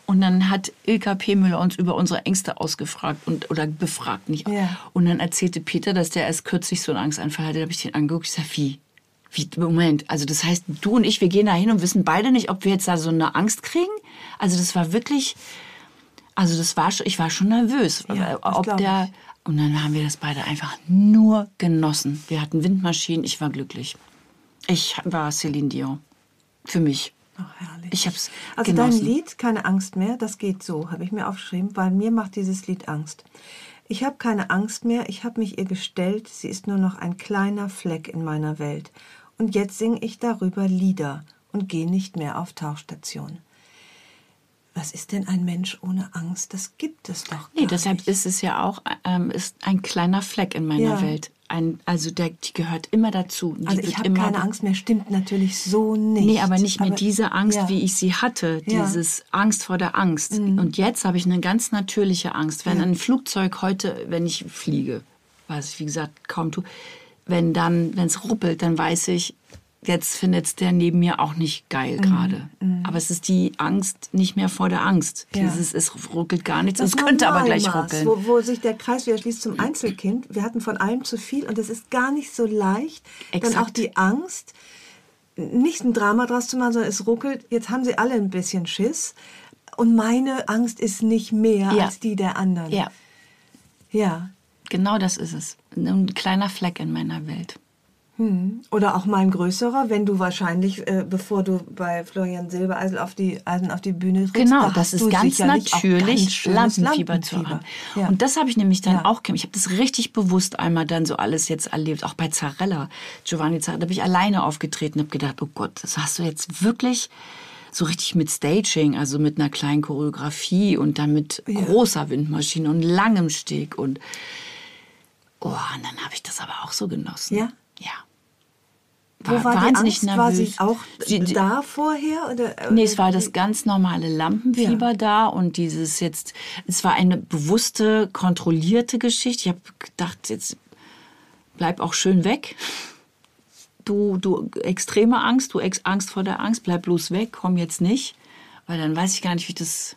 Und dann hat Ilka P. Müller uns über unsere Ängste ausgefragt und, oder befragt, nicht?
Ja.
Und dann erzählte Peter, dass der erst kürzlich so einen Angstanfall hatte. Da habe ich den angeguckt. Ich sag, wie? Wie, Moment, also das heißt, du und ich, wir gehen da hin und wissen beide nicht, ob wir jetzt da so eine Angst kriegen. Also das war wirklich, also das war schon, ich war schon nervös,
Ja,
äh, ob der. Und dann haben wir das beide einfach nur genossen. Wir hatten Windmaschinen, ich war glücklich. Ich war Celine Dion. Für mich.
Ach, herrlich.
Ich hab's
Also
genossen.
dein Lied, keine Angst mehr, das geht so, habe ich mir aufgeschrieben, weil mir macht dieses Lied Angst. Ich habe keine Angst mehr, ich habe mich ihr gestellt, sie ist nur noch ein kleiner Fleck in meiner Welt. Und jetzt singe ich darüber Lieder und gehe nicht mehr auf Tauchstation. Was ist denn ein Mensch ohne Angst? Das gibt es doch
Nee, deshalb
nicht.
ist es ja auch ähm, ist ein kleiner Fleck in meiner
Ja.
Welt. Ein, also der, die gehört immer dazu. Die
Also ich habe keine Angst mehr, stimmt natürlich so nicht.
Nee, aber nicht mehr
Aber-
diese Angst,
ja.
wie ich sie hatte.
Ja. Mhm.
Dieses Angst vor der Angst. Und jetzt habe ich eine ganz natürliche Angst. Wenn ein Flugzeug heute, wenn ich fliege, was ich wie gesagt kaum tue, wenn dann, wenn es ruppelt, dann weiß ich, jetzt findet es der neben mir auch nicht geil
Mhm.
gerade. Aber es ist die Angst nicht mehr vor der Angst.
Ja.
Dieses, es ruckelt gar nichts,
Das
es könnte aber gleich
Normalmaß,
ruckeln.
Wo, wo sich der Kreis wieder schließt zum Einzelkind. Wir hatten von allem zu viel und es ist gar nicht so leicht, dann
Exakt.
auch die Angst, nicht ein Drama draus zu machen, sondern es ruckelt. Jetzt haben sie alle ein bisschen Schiss und meine Angst ist nicht mehr
Ja.
als die der anderen.
Ja,
Ja.
genau das ist es. Ein kleiner Fleck in meiner Welt.
Oder auch mal ein größerer, wenn du wahrscheinlich, äh, bevor du bei Florian Silbereisen auf die, Eisen auf die Bühne trittst,
Genau,
da
das ist ganz natürlich,
ganz
Lampenfieber, zu haben.
Ja.
Und das habe ich nämlich dann
Ja.
auch, ich habe das richtig bewusst einmal dann so alles jetzt erlebt, auch bei Zarella, Giovanni Zarella, da bin ich alleine aufgetreten und habe gedacht, oh Gott, das hast du jetzt wirklich so richtig mit Staging, also mit einer kleinen Choreografie und dann mit großer Windmaschine und langem Steg und oh, und dann habe ich das aber auch so genossen.
Ja?
Ja.
Wo war die
wahnsinnig
Angst? War sie
nervös.
auch
die-
da vorher? Oder,
Nee, es war das ganz normale Lampenfieber
Ja.
da und dieses jetzt, es war eine bewusste, kontrollierte Geschichte. Ich habe gedacht, jetzt bleib auch schön weg. Du, du extreme Angst, du ex Angst vor der Angst, bleib bloß weg, komm jetzt nicht, weil dann weiß ich gar nicht, wie ich das.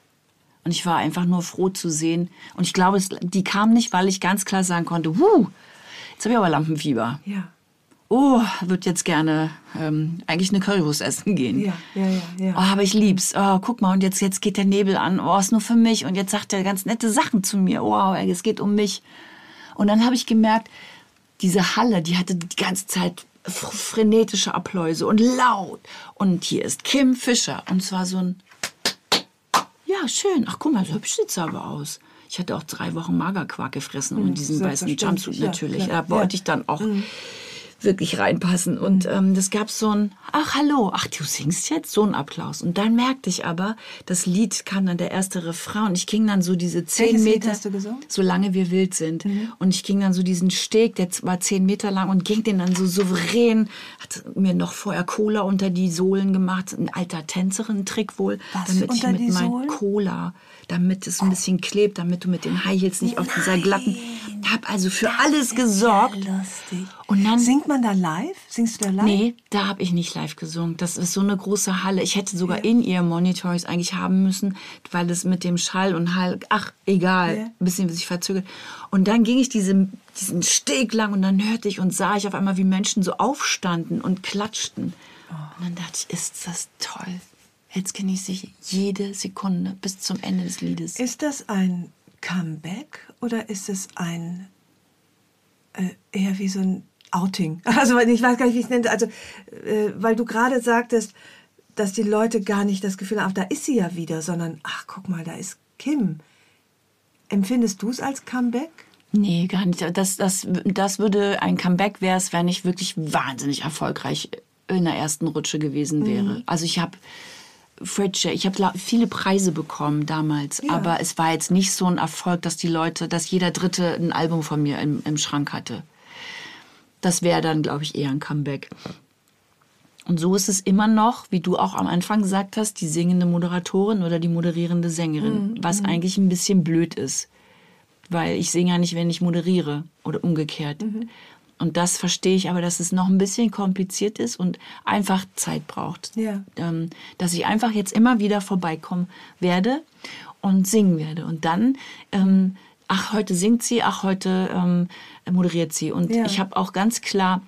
Und ich war einfach nur froh zu sehen. Und ich glaube, es, die kam nicht, weil ich ganz klar sagen konnte, huh, jetzt habe ich aber Lampenfieber.
Ja,
Oh, würde jetzt gerne ähm, eigentlich eine Currywurst essen gehen.
ja, ja, ja. ja.
Oh, aber ich lieb's. Oh, guck mal, und jetzt, jetzt geht der Nebel an. Oh, ist nur für mich. Und jetzt sagt er ganz nette Sachen zu mir. Wow, es geht um mich. Und dann habe ich gemerkt, diese Halle, die hatte die ganze Zeit fr- frenetische Appläuse und laut. Und hier ist Kim Fischer. Und zwar so ein, ja, schön. Ach, guck mal, so hübsch sieht's aber aus. Ich hatte auch drei Wochen Magerquark gefressen und diesen weißen Jumpsuit
ja,
natürlich.
klar,
Da wollte
ja.
ich dann auch wirklich reinpassen. Und ähm, das gab so ein, ach hallo, ach du singst jetzt? So ein Applaus. Und dann merkte ich aber, das Lied kam dann der erste Refrain und ich ging dann so diese zehn
Welches Lied
Meter,
hast du gesungen?
solange wir wild sind. Und ich ging dann so diesen Steg, der war zehn Meter lang und ging den dann so souverän, hat mir noch vorher Cola unter die Sohlen gemacht, ein alter Tänzerin-Trick wohl,
Was
damit ich mit meinem? Cola, damit es ein bisschen klebt, damit du mit den High Heels nicht auf dieser glatten, hab also für alles gesorgt.
Lustig.
Und dann
Singt man da live? Singst du da live?
Nee, da habe ich nicht live gesungen. Das ist so eine große Halle. Ich hätte sogar in ihr Monitors eigentlich haben müssen, weil es mit dem Schall und Hall, ach, egal,
Ja.
ein bisschen sich verzögert. Und dann ging ich diese, diesen Steg lang und dann hörte ich und sah ich auf einmal, wie Menschen so aufstanden und klatschten. Und dann dachte ich, ist das toll. Jetzt genieße ich jede Sekunde bis zum Ende des Liedes.
Ist das ein Comeback oder ist es ein äh, eher wie so ein Outing? Also ich weiß gar nicht, wie ich es nenne. Also äh, weil du gerade sagtest, dass die Leute gar nicht das Gefühl haben, da ist sie ja wieder, sondern ach, guck mal, da ist Kim. Empfindest du es als Comeback?
Nee, gar nicht. Das, das, das würde ein Comeback wäre es, wenn ich wirklich wahnsinnig erfolgreich in der ersten Rutsche gewesen wäre.
Mhm.
Also ich habe Fritsche, ich habe viele Preise bekommen damals,
Ja.
aber es war jetzt nicht so ein Erfolg, dass die Leute, dass jeder Dritte ein Album von mir im, im Schrank hatte. Das wäre dann, glaube ich, eher ein Comeback. Und so ist es immer noch, wie du auch am Anfang gesagt hast, die singende Moderatorin oder die moderierende Sängerin, was eigentlich ein bisschen blöd ist. Weil ich singe ja nicht, wenn ich moderiere oder umgekehrt. Und das verstehe ich aber, dass es noch ein bisschen kompliziert ist und einfach Zeit braucht.
Ja.
Ähm, dass ich einfach jetzt immer wieder vorbeikommen werde und singen werde. Und dann, ähm, ach, heute singt sie, ach, heute ähm, moderiert sie. Und
Ja.
ich habe auch ganz klar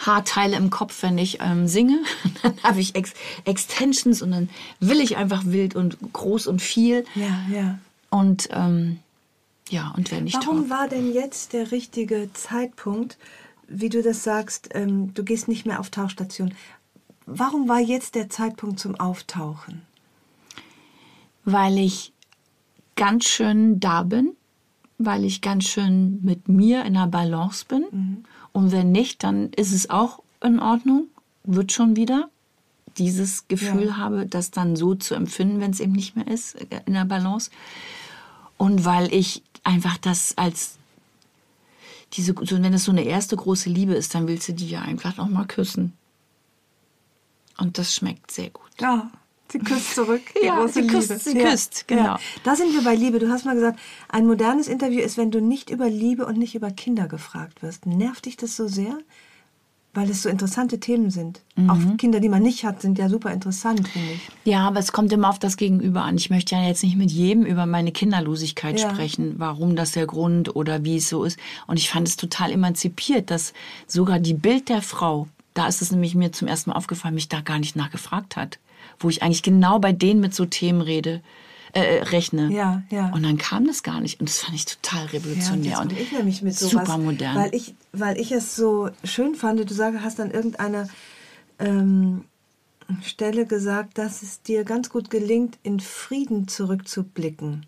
Haarteile im Kopf, wenn ich ähm, singe. Dann habe ich Ex Extensions und dann will ich einfach wild und groß und viel.
Ja, ja.
Und ähm, ja, und wenn ich
Warum war denn jetzt der richtige Zeitpunkt, wie du das sagst, ähm, du gehst nicht mehr auf Tauchstation? Warum war jetzt der Zeitpunkt zum Auftauchen?
Weil ich ganz schön da bin, weil ich ganz schön mit mir in der Balance bin. Und wenn nicht, dann ist es auch in Ordnung, wird schon wieder dieses Gefühl
Ja.
habe, das dann so zu empfinden, wenn es eben nicht mehr ist, äh, in der Balance. Und weil ich einfach das als diese, so, wenn es so eine erste große Liebe ist, dann willst du die ja einfach noch mal küssen. Und das schmeckt sehr gut.
Ja, sie küsst zurück. Die
Ja,
große
sie küsst-
Liebe.
sie küsst, genau.
Da sind wir bei Liebe. Du hast mal gesagt, ein modernes Interview ist, wenn du nicht über Liebe und nicht über Kinder gefragt wirst. Nervt dich das so sehr? Weil es so interessante Themen sind.
Mhm.
Auch Kinder, die man nicht hat, sind ja super interessant, finde ich.
Ja, aber es kommt immer auf das Gegenüber an. Ich möchte ja jetzt nicht mit jedem über meine Kinderlosigkeit
Ja.
sprechen, warum das der Grund oder wie es so ist. Und ich fand es total emanzipiert, dass sogar die Bild der Frau, da ist es nämlich mir zum ersten Mal aufgefallen, mich da gar nicht nachgefragt hat. Wo ich eigentlich genau bei denen mit so Themen rede, äh, rechne.
Ja, ja.
Und dann kam das gar nicht. Und das fand ich total
Ja, und
revolutionär.
jetzt
und
bin ich nämlich mit sowas,
super modern.
Weil ich, weil ich es so schön fand, du sag, hast an irgendeiner ähm, Stelle gesagt, dass es dir ganz gut gelingt, in Frieden zurückzublicken.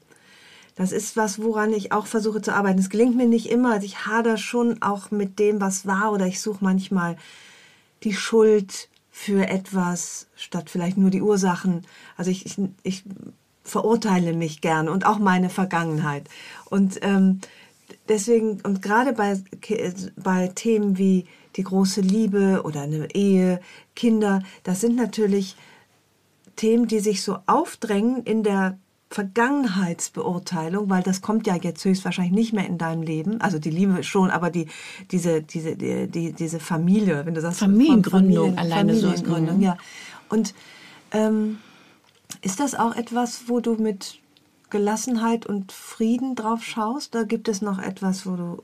Das ist was, woran ich auch versuche zu arbeiten. Es gelingt mir nicht immer. Also ich hader schon auch mit dem, was war, oder ich suche manchmal die Schuld für etwas, statt vielleicht nur die Ursachen. Also ich, ich, ich verurteile mich gerne und auch meine Vergangenheit. Und ähm, deswegen, und gerade bei, bei Themen wie die große Liebe oder eine Ehe, Kinder, das sind natürlich Themen, die sich so aufdrängen in der Vergangenheitsbeurteilung, weil das kommt ja jetzt höchstwahrscheinlich nicht mehr in deinem Leben. Also die Liebe schon, aber die, diese, diese, die, die, diese Familie, wenn du sagst,
Familiengründung alleine so.
Familiengründung,
Mhm.
ja. Und ähm, ist das auch etwas, wo du mit Gelassenheit und Frieden drauf schaust? Da gibt es noch etwas, wo du,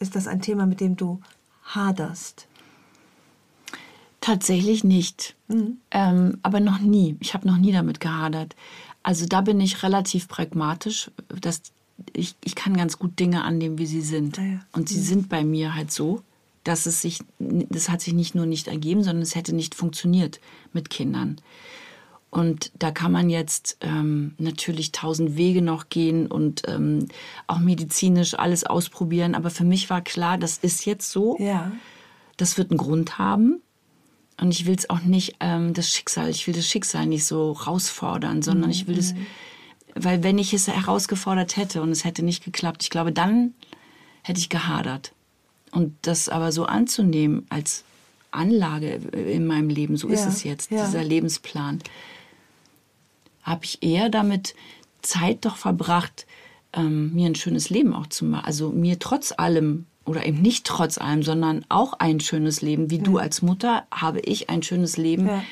ist das ein Thema, mit dem du haderst?
Tatsächlich nicht. Ähm, aber noch nie. Ich habe noch nie damit gehadert. Also da bin ich relativ pragmatisch. Dass ich, ich kann ganz gut Dinge annehmen, wie sie sind.
Ja, ja.
Und sie sind bei mir halt so, dass es sich, das hat sich nicht nur nicht ergeben, sondern es hätte nicht funktioniert mit Kindern. Und da kann man jetzt ähm, natürlich tausend Wege noch gehen und ähm, auch medizinisch alles ausprobieren. Aber für mich war klar, das ist jetzt so.
Ja.
Das wird einen Grund haben. Und ich will es auch nicht, ähm, das Schicksal, ich will das Schicksal nicht so herausfordern, sondern ich will es, weil wenn ich es herausgefordert hätte und es hätte nicht geklappt, ich glaube, dann hätte ich gehadert. Und das aber so anzunehmen als Anlage in meinem Leben, so ist
Ja,
es jetzt,
ja.
dieser Lebensplan, habe ich eher damit Zeit doch verbracht, ähm, mir ein schönes Leben auch zu machen. Also mir trotz allem oder eben nicht trotz allem, sondern auch ein schönes Leben. Wie du als Mutter habe ich ein schönes Leben
Ja.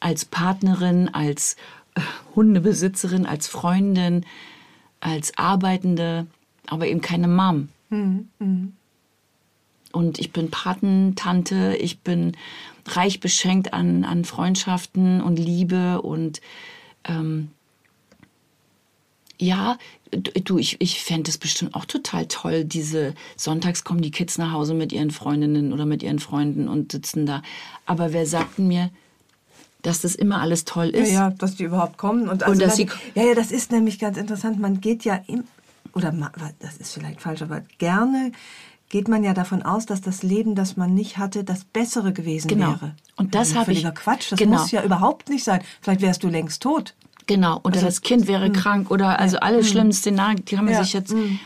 als Partnerin, als äh, Hundebesitzerin, als Freundin, als Arbeitende, aber eben keine Mom. Und ich bin Patentante, ich bin reich beschenkt an, an Freundschaften und Liebe und ähm, ja, du, ich, ich fände es bestimmt auch total toll, diese Sonntags kommen die Kids nach Hause mit ihren Freundinnen oder mit ihren Freunden und sitzen da. Aber wer sagt mir, dass das immer alles toll
Ja,
ist?
ja, dass die überhaupt kommen. Und, also
dass
dann-
sie-
ja, ja, das ist nämlich ganz interessant. Man geht ja im, oder das ist vielleicht falsch, aber gerne geht man ja davon aus, dass das Leben, das man nicht hatte, das bessere gewesen
genau.
wäre.
Und das habe ich.
Quatsch, das genau. muss ja überhaupt nicht sein. Vielleicht wärst du längst tot.
Genau, oder also, das Kind wäre mh. krank oder also alle mh. schlimmen Szenarien, die haben ja. sich jetzt. Mh.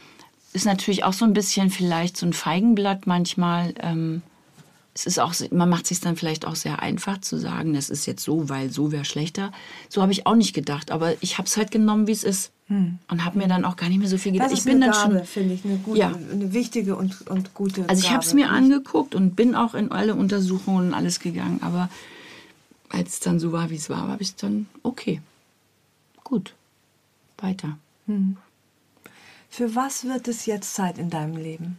Ist natürlich auch so ein bisschen vielleicht so ein Feigenblatt manchmal. Ähm, es ist auch, man macht sich dann vielleicht auch sehr einfach zu sagen, das ist jetzt so, weil so wäre schlechter. So habe ich auch nicht gedacht, aber ich habe es halt genommen, wie es ist. Hm. Und habe mir dann auch gar nicht mehr so viel gedacht.
Das ist ich bin eine dann Gabe, finde ich, eine, gute, ja. eine wichtige und, und gute
Also ich habe es mir angeguckt und bin auch in alle Untersuchungen und alles gegangen, aber als es dann so war, wie es war, habe ich dann, okay, gut, weiter. Hm.
Für was wird es jetzt Zeit in deinem Leben?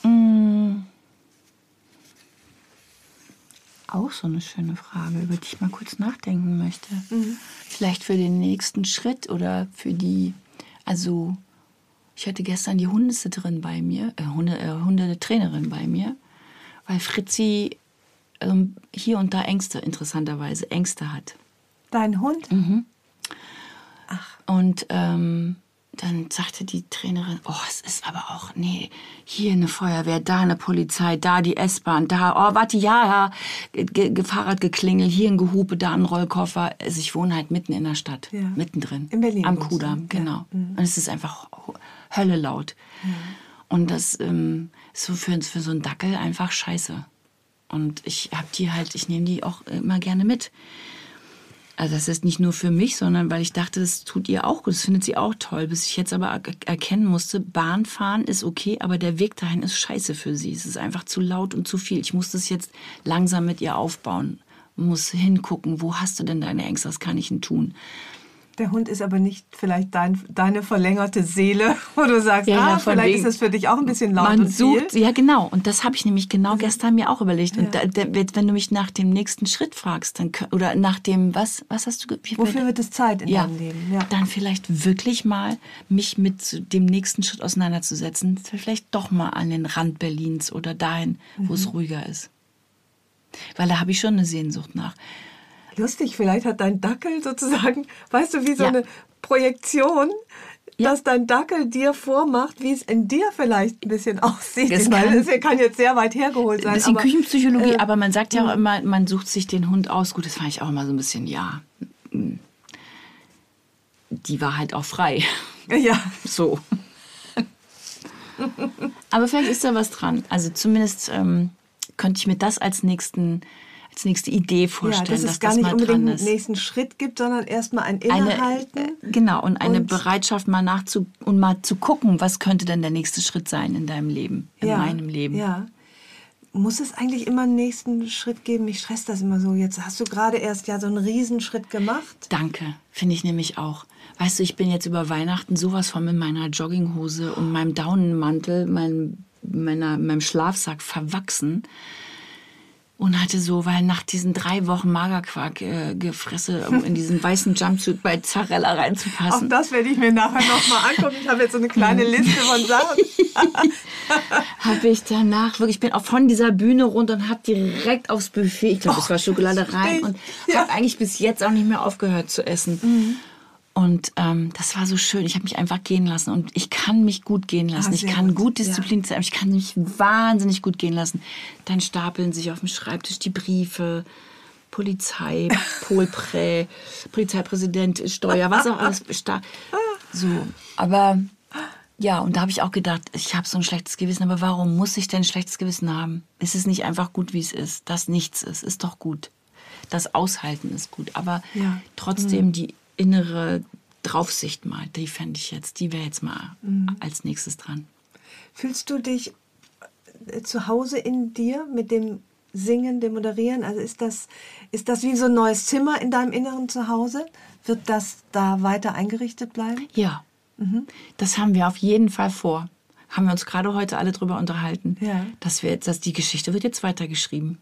Hm. Auch so eine schöne Frage, über die ich mal kurz nachdenken möchte. Mhm. Vielleicht für den nächsten Schritt oder für die, also ich hatte gestern die Hundesitterin bei mir, äh, Hunde, äh, Hundetrainerin bei mir, weil Fritzi ähm, hier und da Ängste, interessanterweise, Ängste hat.
Dein Hund?
Mhm. Ach. Und ähm, dann sagte die Trainerin, oh, es ist aber auch, nee, hier eine Feuerwehr, da eine Polizei, da die S-Bahn, da, oh, warte, ja, ja, Ge Fahrradgeklingel, hier ein Gehupe, da ein Rollkoffer. Also ich wohne halt mitten in der Stadt, ja. mittendrin.
In Berlin.
Am Kudamm, genau. Ja. Mhm. Und es ist einfach Hölle laut. Ja. Und das ähm, ist so für, für so einen Dackel einfach scheiße. Und ich hab die halt, ich nehme die auch immer gerne mit. Also das ist nicht nur für mich, sondern weil ich dachte, das tut ihr auch gut, das findet sie auch toll. Bis ich jetzt aber erkennen musste, Bahnfahren ist okay, aber der Weg dahin ist scheiße für sie. Es ist einfach zu laut und zu viel. Ich muss das jetzt langsam mit ihr aufbauen. Muss hingucken, wo hast du denn deine Ängste, was kann ich denn tun?
Der Hund ist aber nicht vielleicht dein, deine verlängerte Seele, wo du sagst, ja, ah, ja, vielleicht wegen, ist es für dich auch ein bisschen laut
man
und
sucht. Ja, genau. Und das habe ich nämlich genau gestern mir auch überlegt. Ja. Und da, da, wenn du mich nach dem nächsten Schritt fragst, dann oder nach dem, was, was hast du...
Wie, Wofür wird es Zeit in ja, deinem Leben?
Ja. Dann vielleicht wirklich mal mich mit dem nächsten Schritt auseinanderzusetzen. Vielleicht doch mal an den Rand Berlins oder dahin, mhm. wo es mhm. ruhiger ist. Weil da habe ich schon eine Sehnsucht nach.
Lustig, vielleicht hat dein Dackel sozusagen, weißt du, wie so ja. eine Projektion, ja. dass dein Dackel dir vormacht, wie es in dir vielleicht ein bisschen aussieht. Das kann, das kann jetzt sehr weit hergeholt sein.
Ein bisschen aber, Küchenpsychologie, äh, aber man sagt ja auch immer, man sucht sich den Hund aus. Gut, das fand ich auch immer so ein bisschen, ja. Die war halt auch frei.
Ja.
So. aber vielleicht ist da was dran. Also zumindest ähm, könnte ich mir das als nächsten als nächste Idee vorstellen, ja, dass,
es
dass
gar
das
nicht
mal
unbedingt
einen
nächsten Schritt gibt, sondern erstmal ein Innehalten. Eine,
äh, genau, und eine und Bereitschaft mal nachzu und mal zu gucken, was könnte denn der nächste Schritt sein in deinem Leben, in
ja,
meinem Leben.
Ja. Muss es eigentlich immer einen nächsten Schritt geben? Mich stresst das immer so. Jetzt hast du gerade erst ja so einen Riesenschritt gemacht.
Danke, finde ich nämlich auch. Weißt du, ich bin jetzt über Weihnachten sowas von mit meiner Jogginghose und meinem Daunenmantel, meinem, meiner, meinem Schlafsack verwachsen und hatte so, weil nach diesen drei Wochen Magerquark äh, gefressen, um in diesen weißen Jumpsuit bei Zarella reinzupassen.
Auch das werde ich mir nachher nochmal angucken. Ich habe jetzt so eine kleine Liste von Sachen.
habe ich danach wirklich, ich bin auch von dieser Bühne runter und habe direkt aufs Buffet, ich glaube, es war Schokolade rein und ja. habe eigentlich bis jetzt auch nicht mehr aufgehört zu essen. Mhm. Und ähm, das war so schön. Ich habe mich einfach gehen lassen und ich kann mich gut gehen lassen. Ah, ich kann gut, gut Disziplin ja. ich kann mich wahnsinnig gut gehen lassen. Dann stapeln sich auf dem Schreibtisch die Briefe, Polizei, Polprä, Polizeipräsident, Steuer, was auch alles. So, aber ja, und da habe ich auch gedacht, ich habe so ein schlechtes Gewissen, aber warum muss ich denn ein schlechtes Gewissen haben? Ist es nicht einfach gut, wie es ist? Das nichts ist, ist doch gut. Das Aushalten ist gut, aber ja. trotzdem mhm. die innere Draufsicht mal, die fände ich jetzt, die wäre jetzt mal mhm. als nächstes dran.
Fühlst du dich äh, zu Hause in dir mit dem Singen, dem Moderieren? Also ist das, ist das wie so ein neues Zimmer in deinem inneren Zuhause? Wird das da weiter eingerichtet bleiben?
Ja, mhm. das haben wir auf jeden Fall vor. Haben wir uns gerade heute alle darüber unterhalten, ja. dass wir jetzt, dass die Geschichte wird jetzt weitergeschrieben.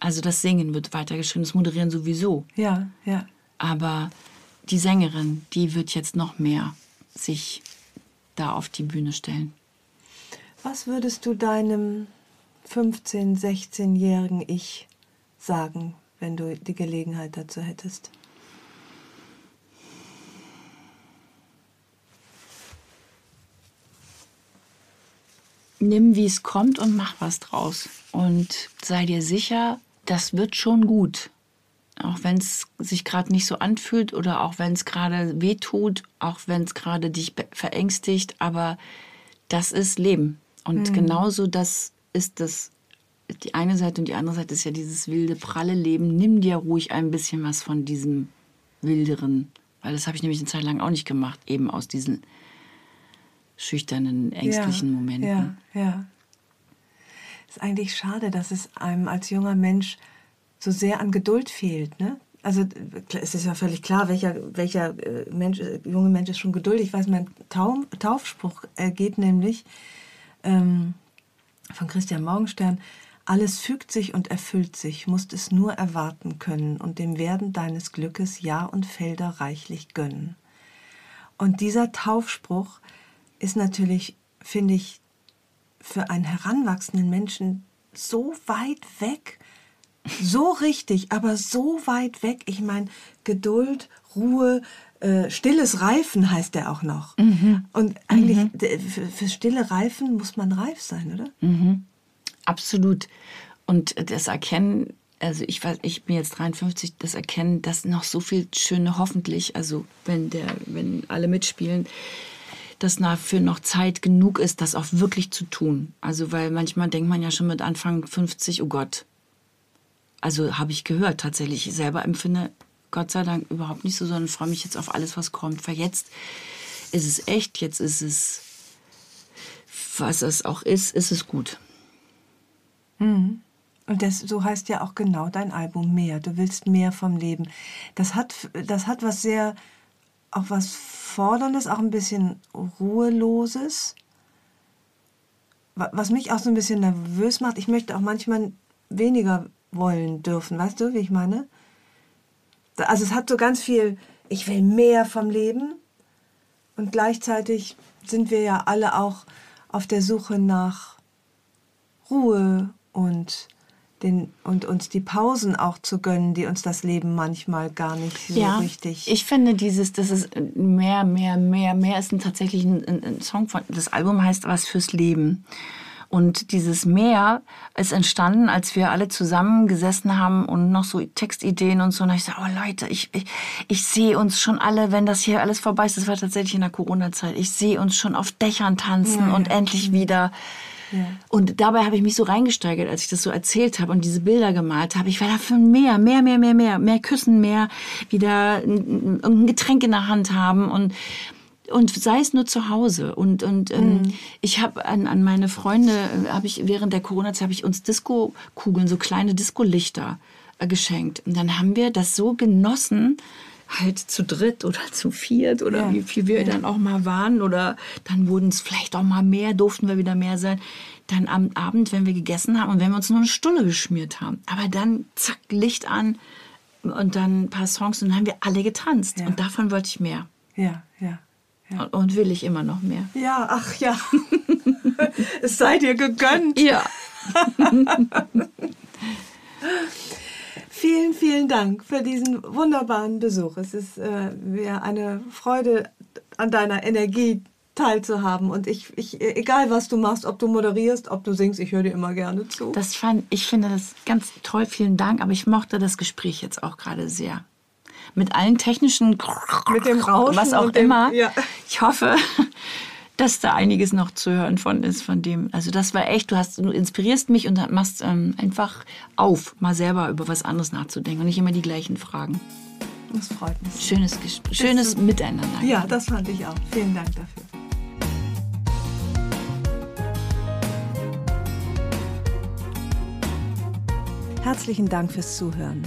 Also das Singen wird weitergeschrieben, das Moderieren sowieso.
Ja, ja.
Aber die Sängerin, die wird jetzt noch mehr sich da auf die Bühne stellen.
Was würdest du deinem 15-, 16-jährigen Ich sagen, wenn du die Gelegenheit dazu hättest?
Nimm, wie es kommt und mach was draus. Und sei dir sicher, das wird schon gut. Auch wenn es sich gerade nicht so anfühlt oder auch wenn es gerade weh tut, auch wenn es gerade dich verängstigt, aber das ist Leben. Und mhm. genauso das ist das, die eine Seite und die andere Seite ist ja dieses wilde, pralle Leben. Nimm dir ruhig ein bisschen was von diesem wilderen, weil das habe ich nämlich eine Zeit lang auch nicht gemacht, eben aus diesen schüchternen, ängstlichen
ja,
Momenten.
Ja, ja. Es ist eigentlich schade, dass es einem als junger Mensch so sehr an Geduld fehlt. Ne? Also es ist ja völlig klar, welcher, welcher äh, Mensch, äh, junge Mensch ist schon geduldig. Ich weiß, mein Tauf, Taufspruch äh, geht nämlich ähm, von Christian Morgenstern, alles fügt sich und erfüllt sich, musst es nur erwarten können und dem Werden deines Glückes Jahr und Felder reichlich gönnen. Und dieser Taufspruch ist natürlich, finde ich, für einen heranwachsenden Menschen so weit weg, so richtig, aber so weit weg. Ich meine, Geduld, Ruhe, äh, stilles Reifen heißt der auch noch. Mhm. Und eigentlich mhm. für, stille Reifen muss man reif sein, oder?
Mhm. Absolut. Und das Erkennen, also ich, ich bin jetzt 53, das Erkennen, dass noch so viel Schöne hoffentlich, also wenn der, wenn alle mitspielen, dass dafür noch Zeit genug ist, das auch wirklich zu tun. Also, weil manchmal denkt man ja schon mit Anfang 50, oh Gott. Also habe ich gehört, tatsächlich. Ich selber empfinde Gott sei Dank überhaupt nicht so, sondern freue mich jetzt auf alles, was kommt. Weil jetzt ist es echt, jetzt ist es, was es auch ist, ist es gut.
Mhm. Und das, so heißt ja auch genau dein Album mehr. Du willst mehr vom Leben. Das hat, das hat was sehr, auch was Forderndes, auch ein bisschen Ruheloses. Was mich auch so ein bisschen nervös macht, ich möchte auch manchmal weniger wollen dürfen. Weißt du, wie ich meine? Also es hat so ganz viel, ich will mehr vom Leben. Und gleichzeitig sind wir ja alle auch auf der Suche nach Ruhe und den, und uns die Pausen auch zu gönnen, die uns das Leben manchmal gar nicht so ja, richtig.
Ich finde dieses, das ist mehr, mehr, mehr, mehr ist ein tatsächlich ein, ein Song von, das Album heißt Was fürs Leben. Und dieses Meer ist entstanden, als wir alle zusammen gesessen haben und noch so Textideen und so. Und ich sage, oh Leute, ich, ich, ich sehe uns schon alle, wenn das hier alles vorbei ist. Das war tatsächlich in der Corona-Zeit. Ich sehe uns schon auf Dächern tanzen ja, und ja. endlich wieder und dabei habe ich mich so reingesteigert, als ich das so erzählt habe und diese Bilder gemalt habe. Ich war dafür mehr, mehr, mehr, mehr, mehr, mehr küssen, mehr wieder ein Getränk in der Hand haben und und sei es nur zu Hause und und ähm, mhm. ich habe an, an meine Freunde habe ich während der Corona-Zeit habe ich uns Disco-Kugeln so kleine Disco-Lichter äh, geschenkt und dann haben wir das so genossen halt zu dritt oder zu viert oder ja. wie viel wir ja. dann auch mal waren oder dann wurden es vielleicht auch mal mehr, durften wir wieder mehr sein. Dann am Abend, wenn wir gegessen haben und wenn wir uns nur eine Stulle geschmiert haben. Aber dann zack, Licht an und dann ein paar Songs und dann haben wir alle getanzt. Ja. Und davon wollte ich mehr.
Ja, ja. Ja.
Und, will ich immer noch mehr.
Ja, ach ja. es sei dir gegönnt.
Ja.
Vielen, vielen Dank für diesen wunderbaren Besuch. Es ist äh, mir eine Freude, an deiner Energie teilzuhaben. Und ich, ich, egal was du machst, ob du moderierst, ob du singst, ich höre dir immer gerne zu.
Das fand, ich finde das ganz toll, vielen Dank. Aber ich mochte das Gespräch jetzt auch gerade sehr. Mit allen technischen,
mit dem Rauschen,
was auch immer. Dem, ja. Ich hoffe, dass da einiges noch zu hören von ist, von dem. Also das war echt, du hast, du inspirierst mich und machst ähm, einfach auf, mal selber über was anderes nachzudenken und nicht immer die gleichen Fragen.
Das freut mich.
Schönes Gespräch, schönes Miteinander.
Ja, das fand ich auch. Vielen Dank dafür. Herzlichen Dank fürs Zuhören.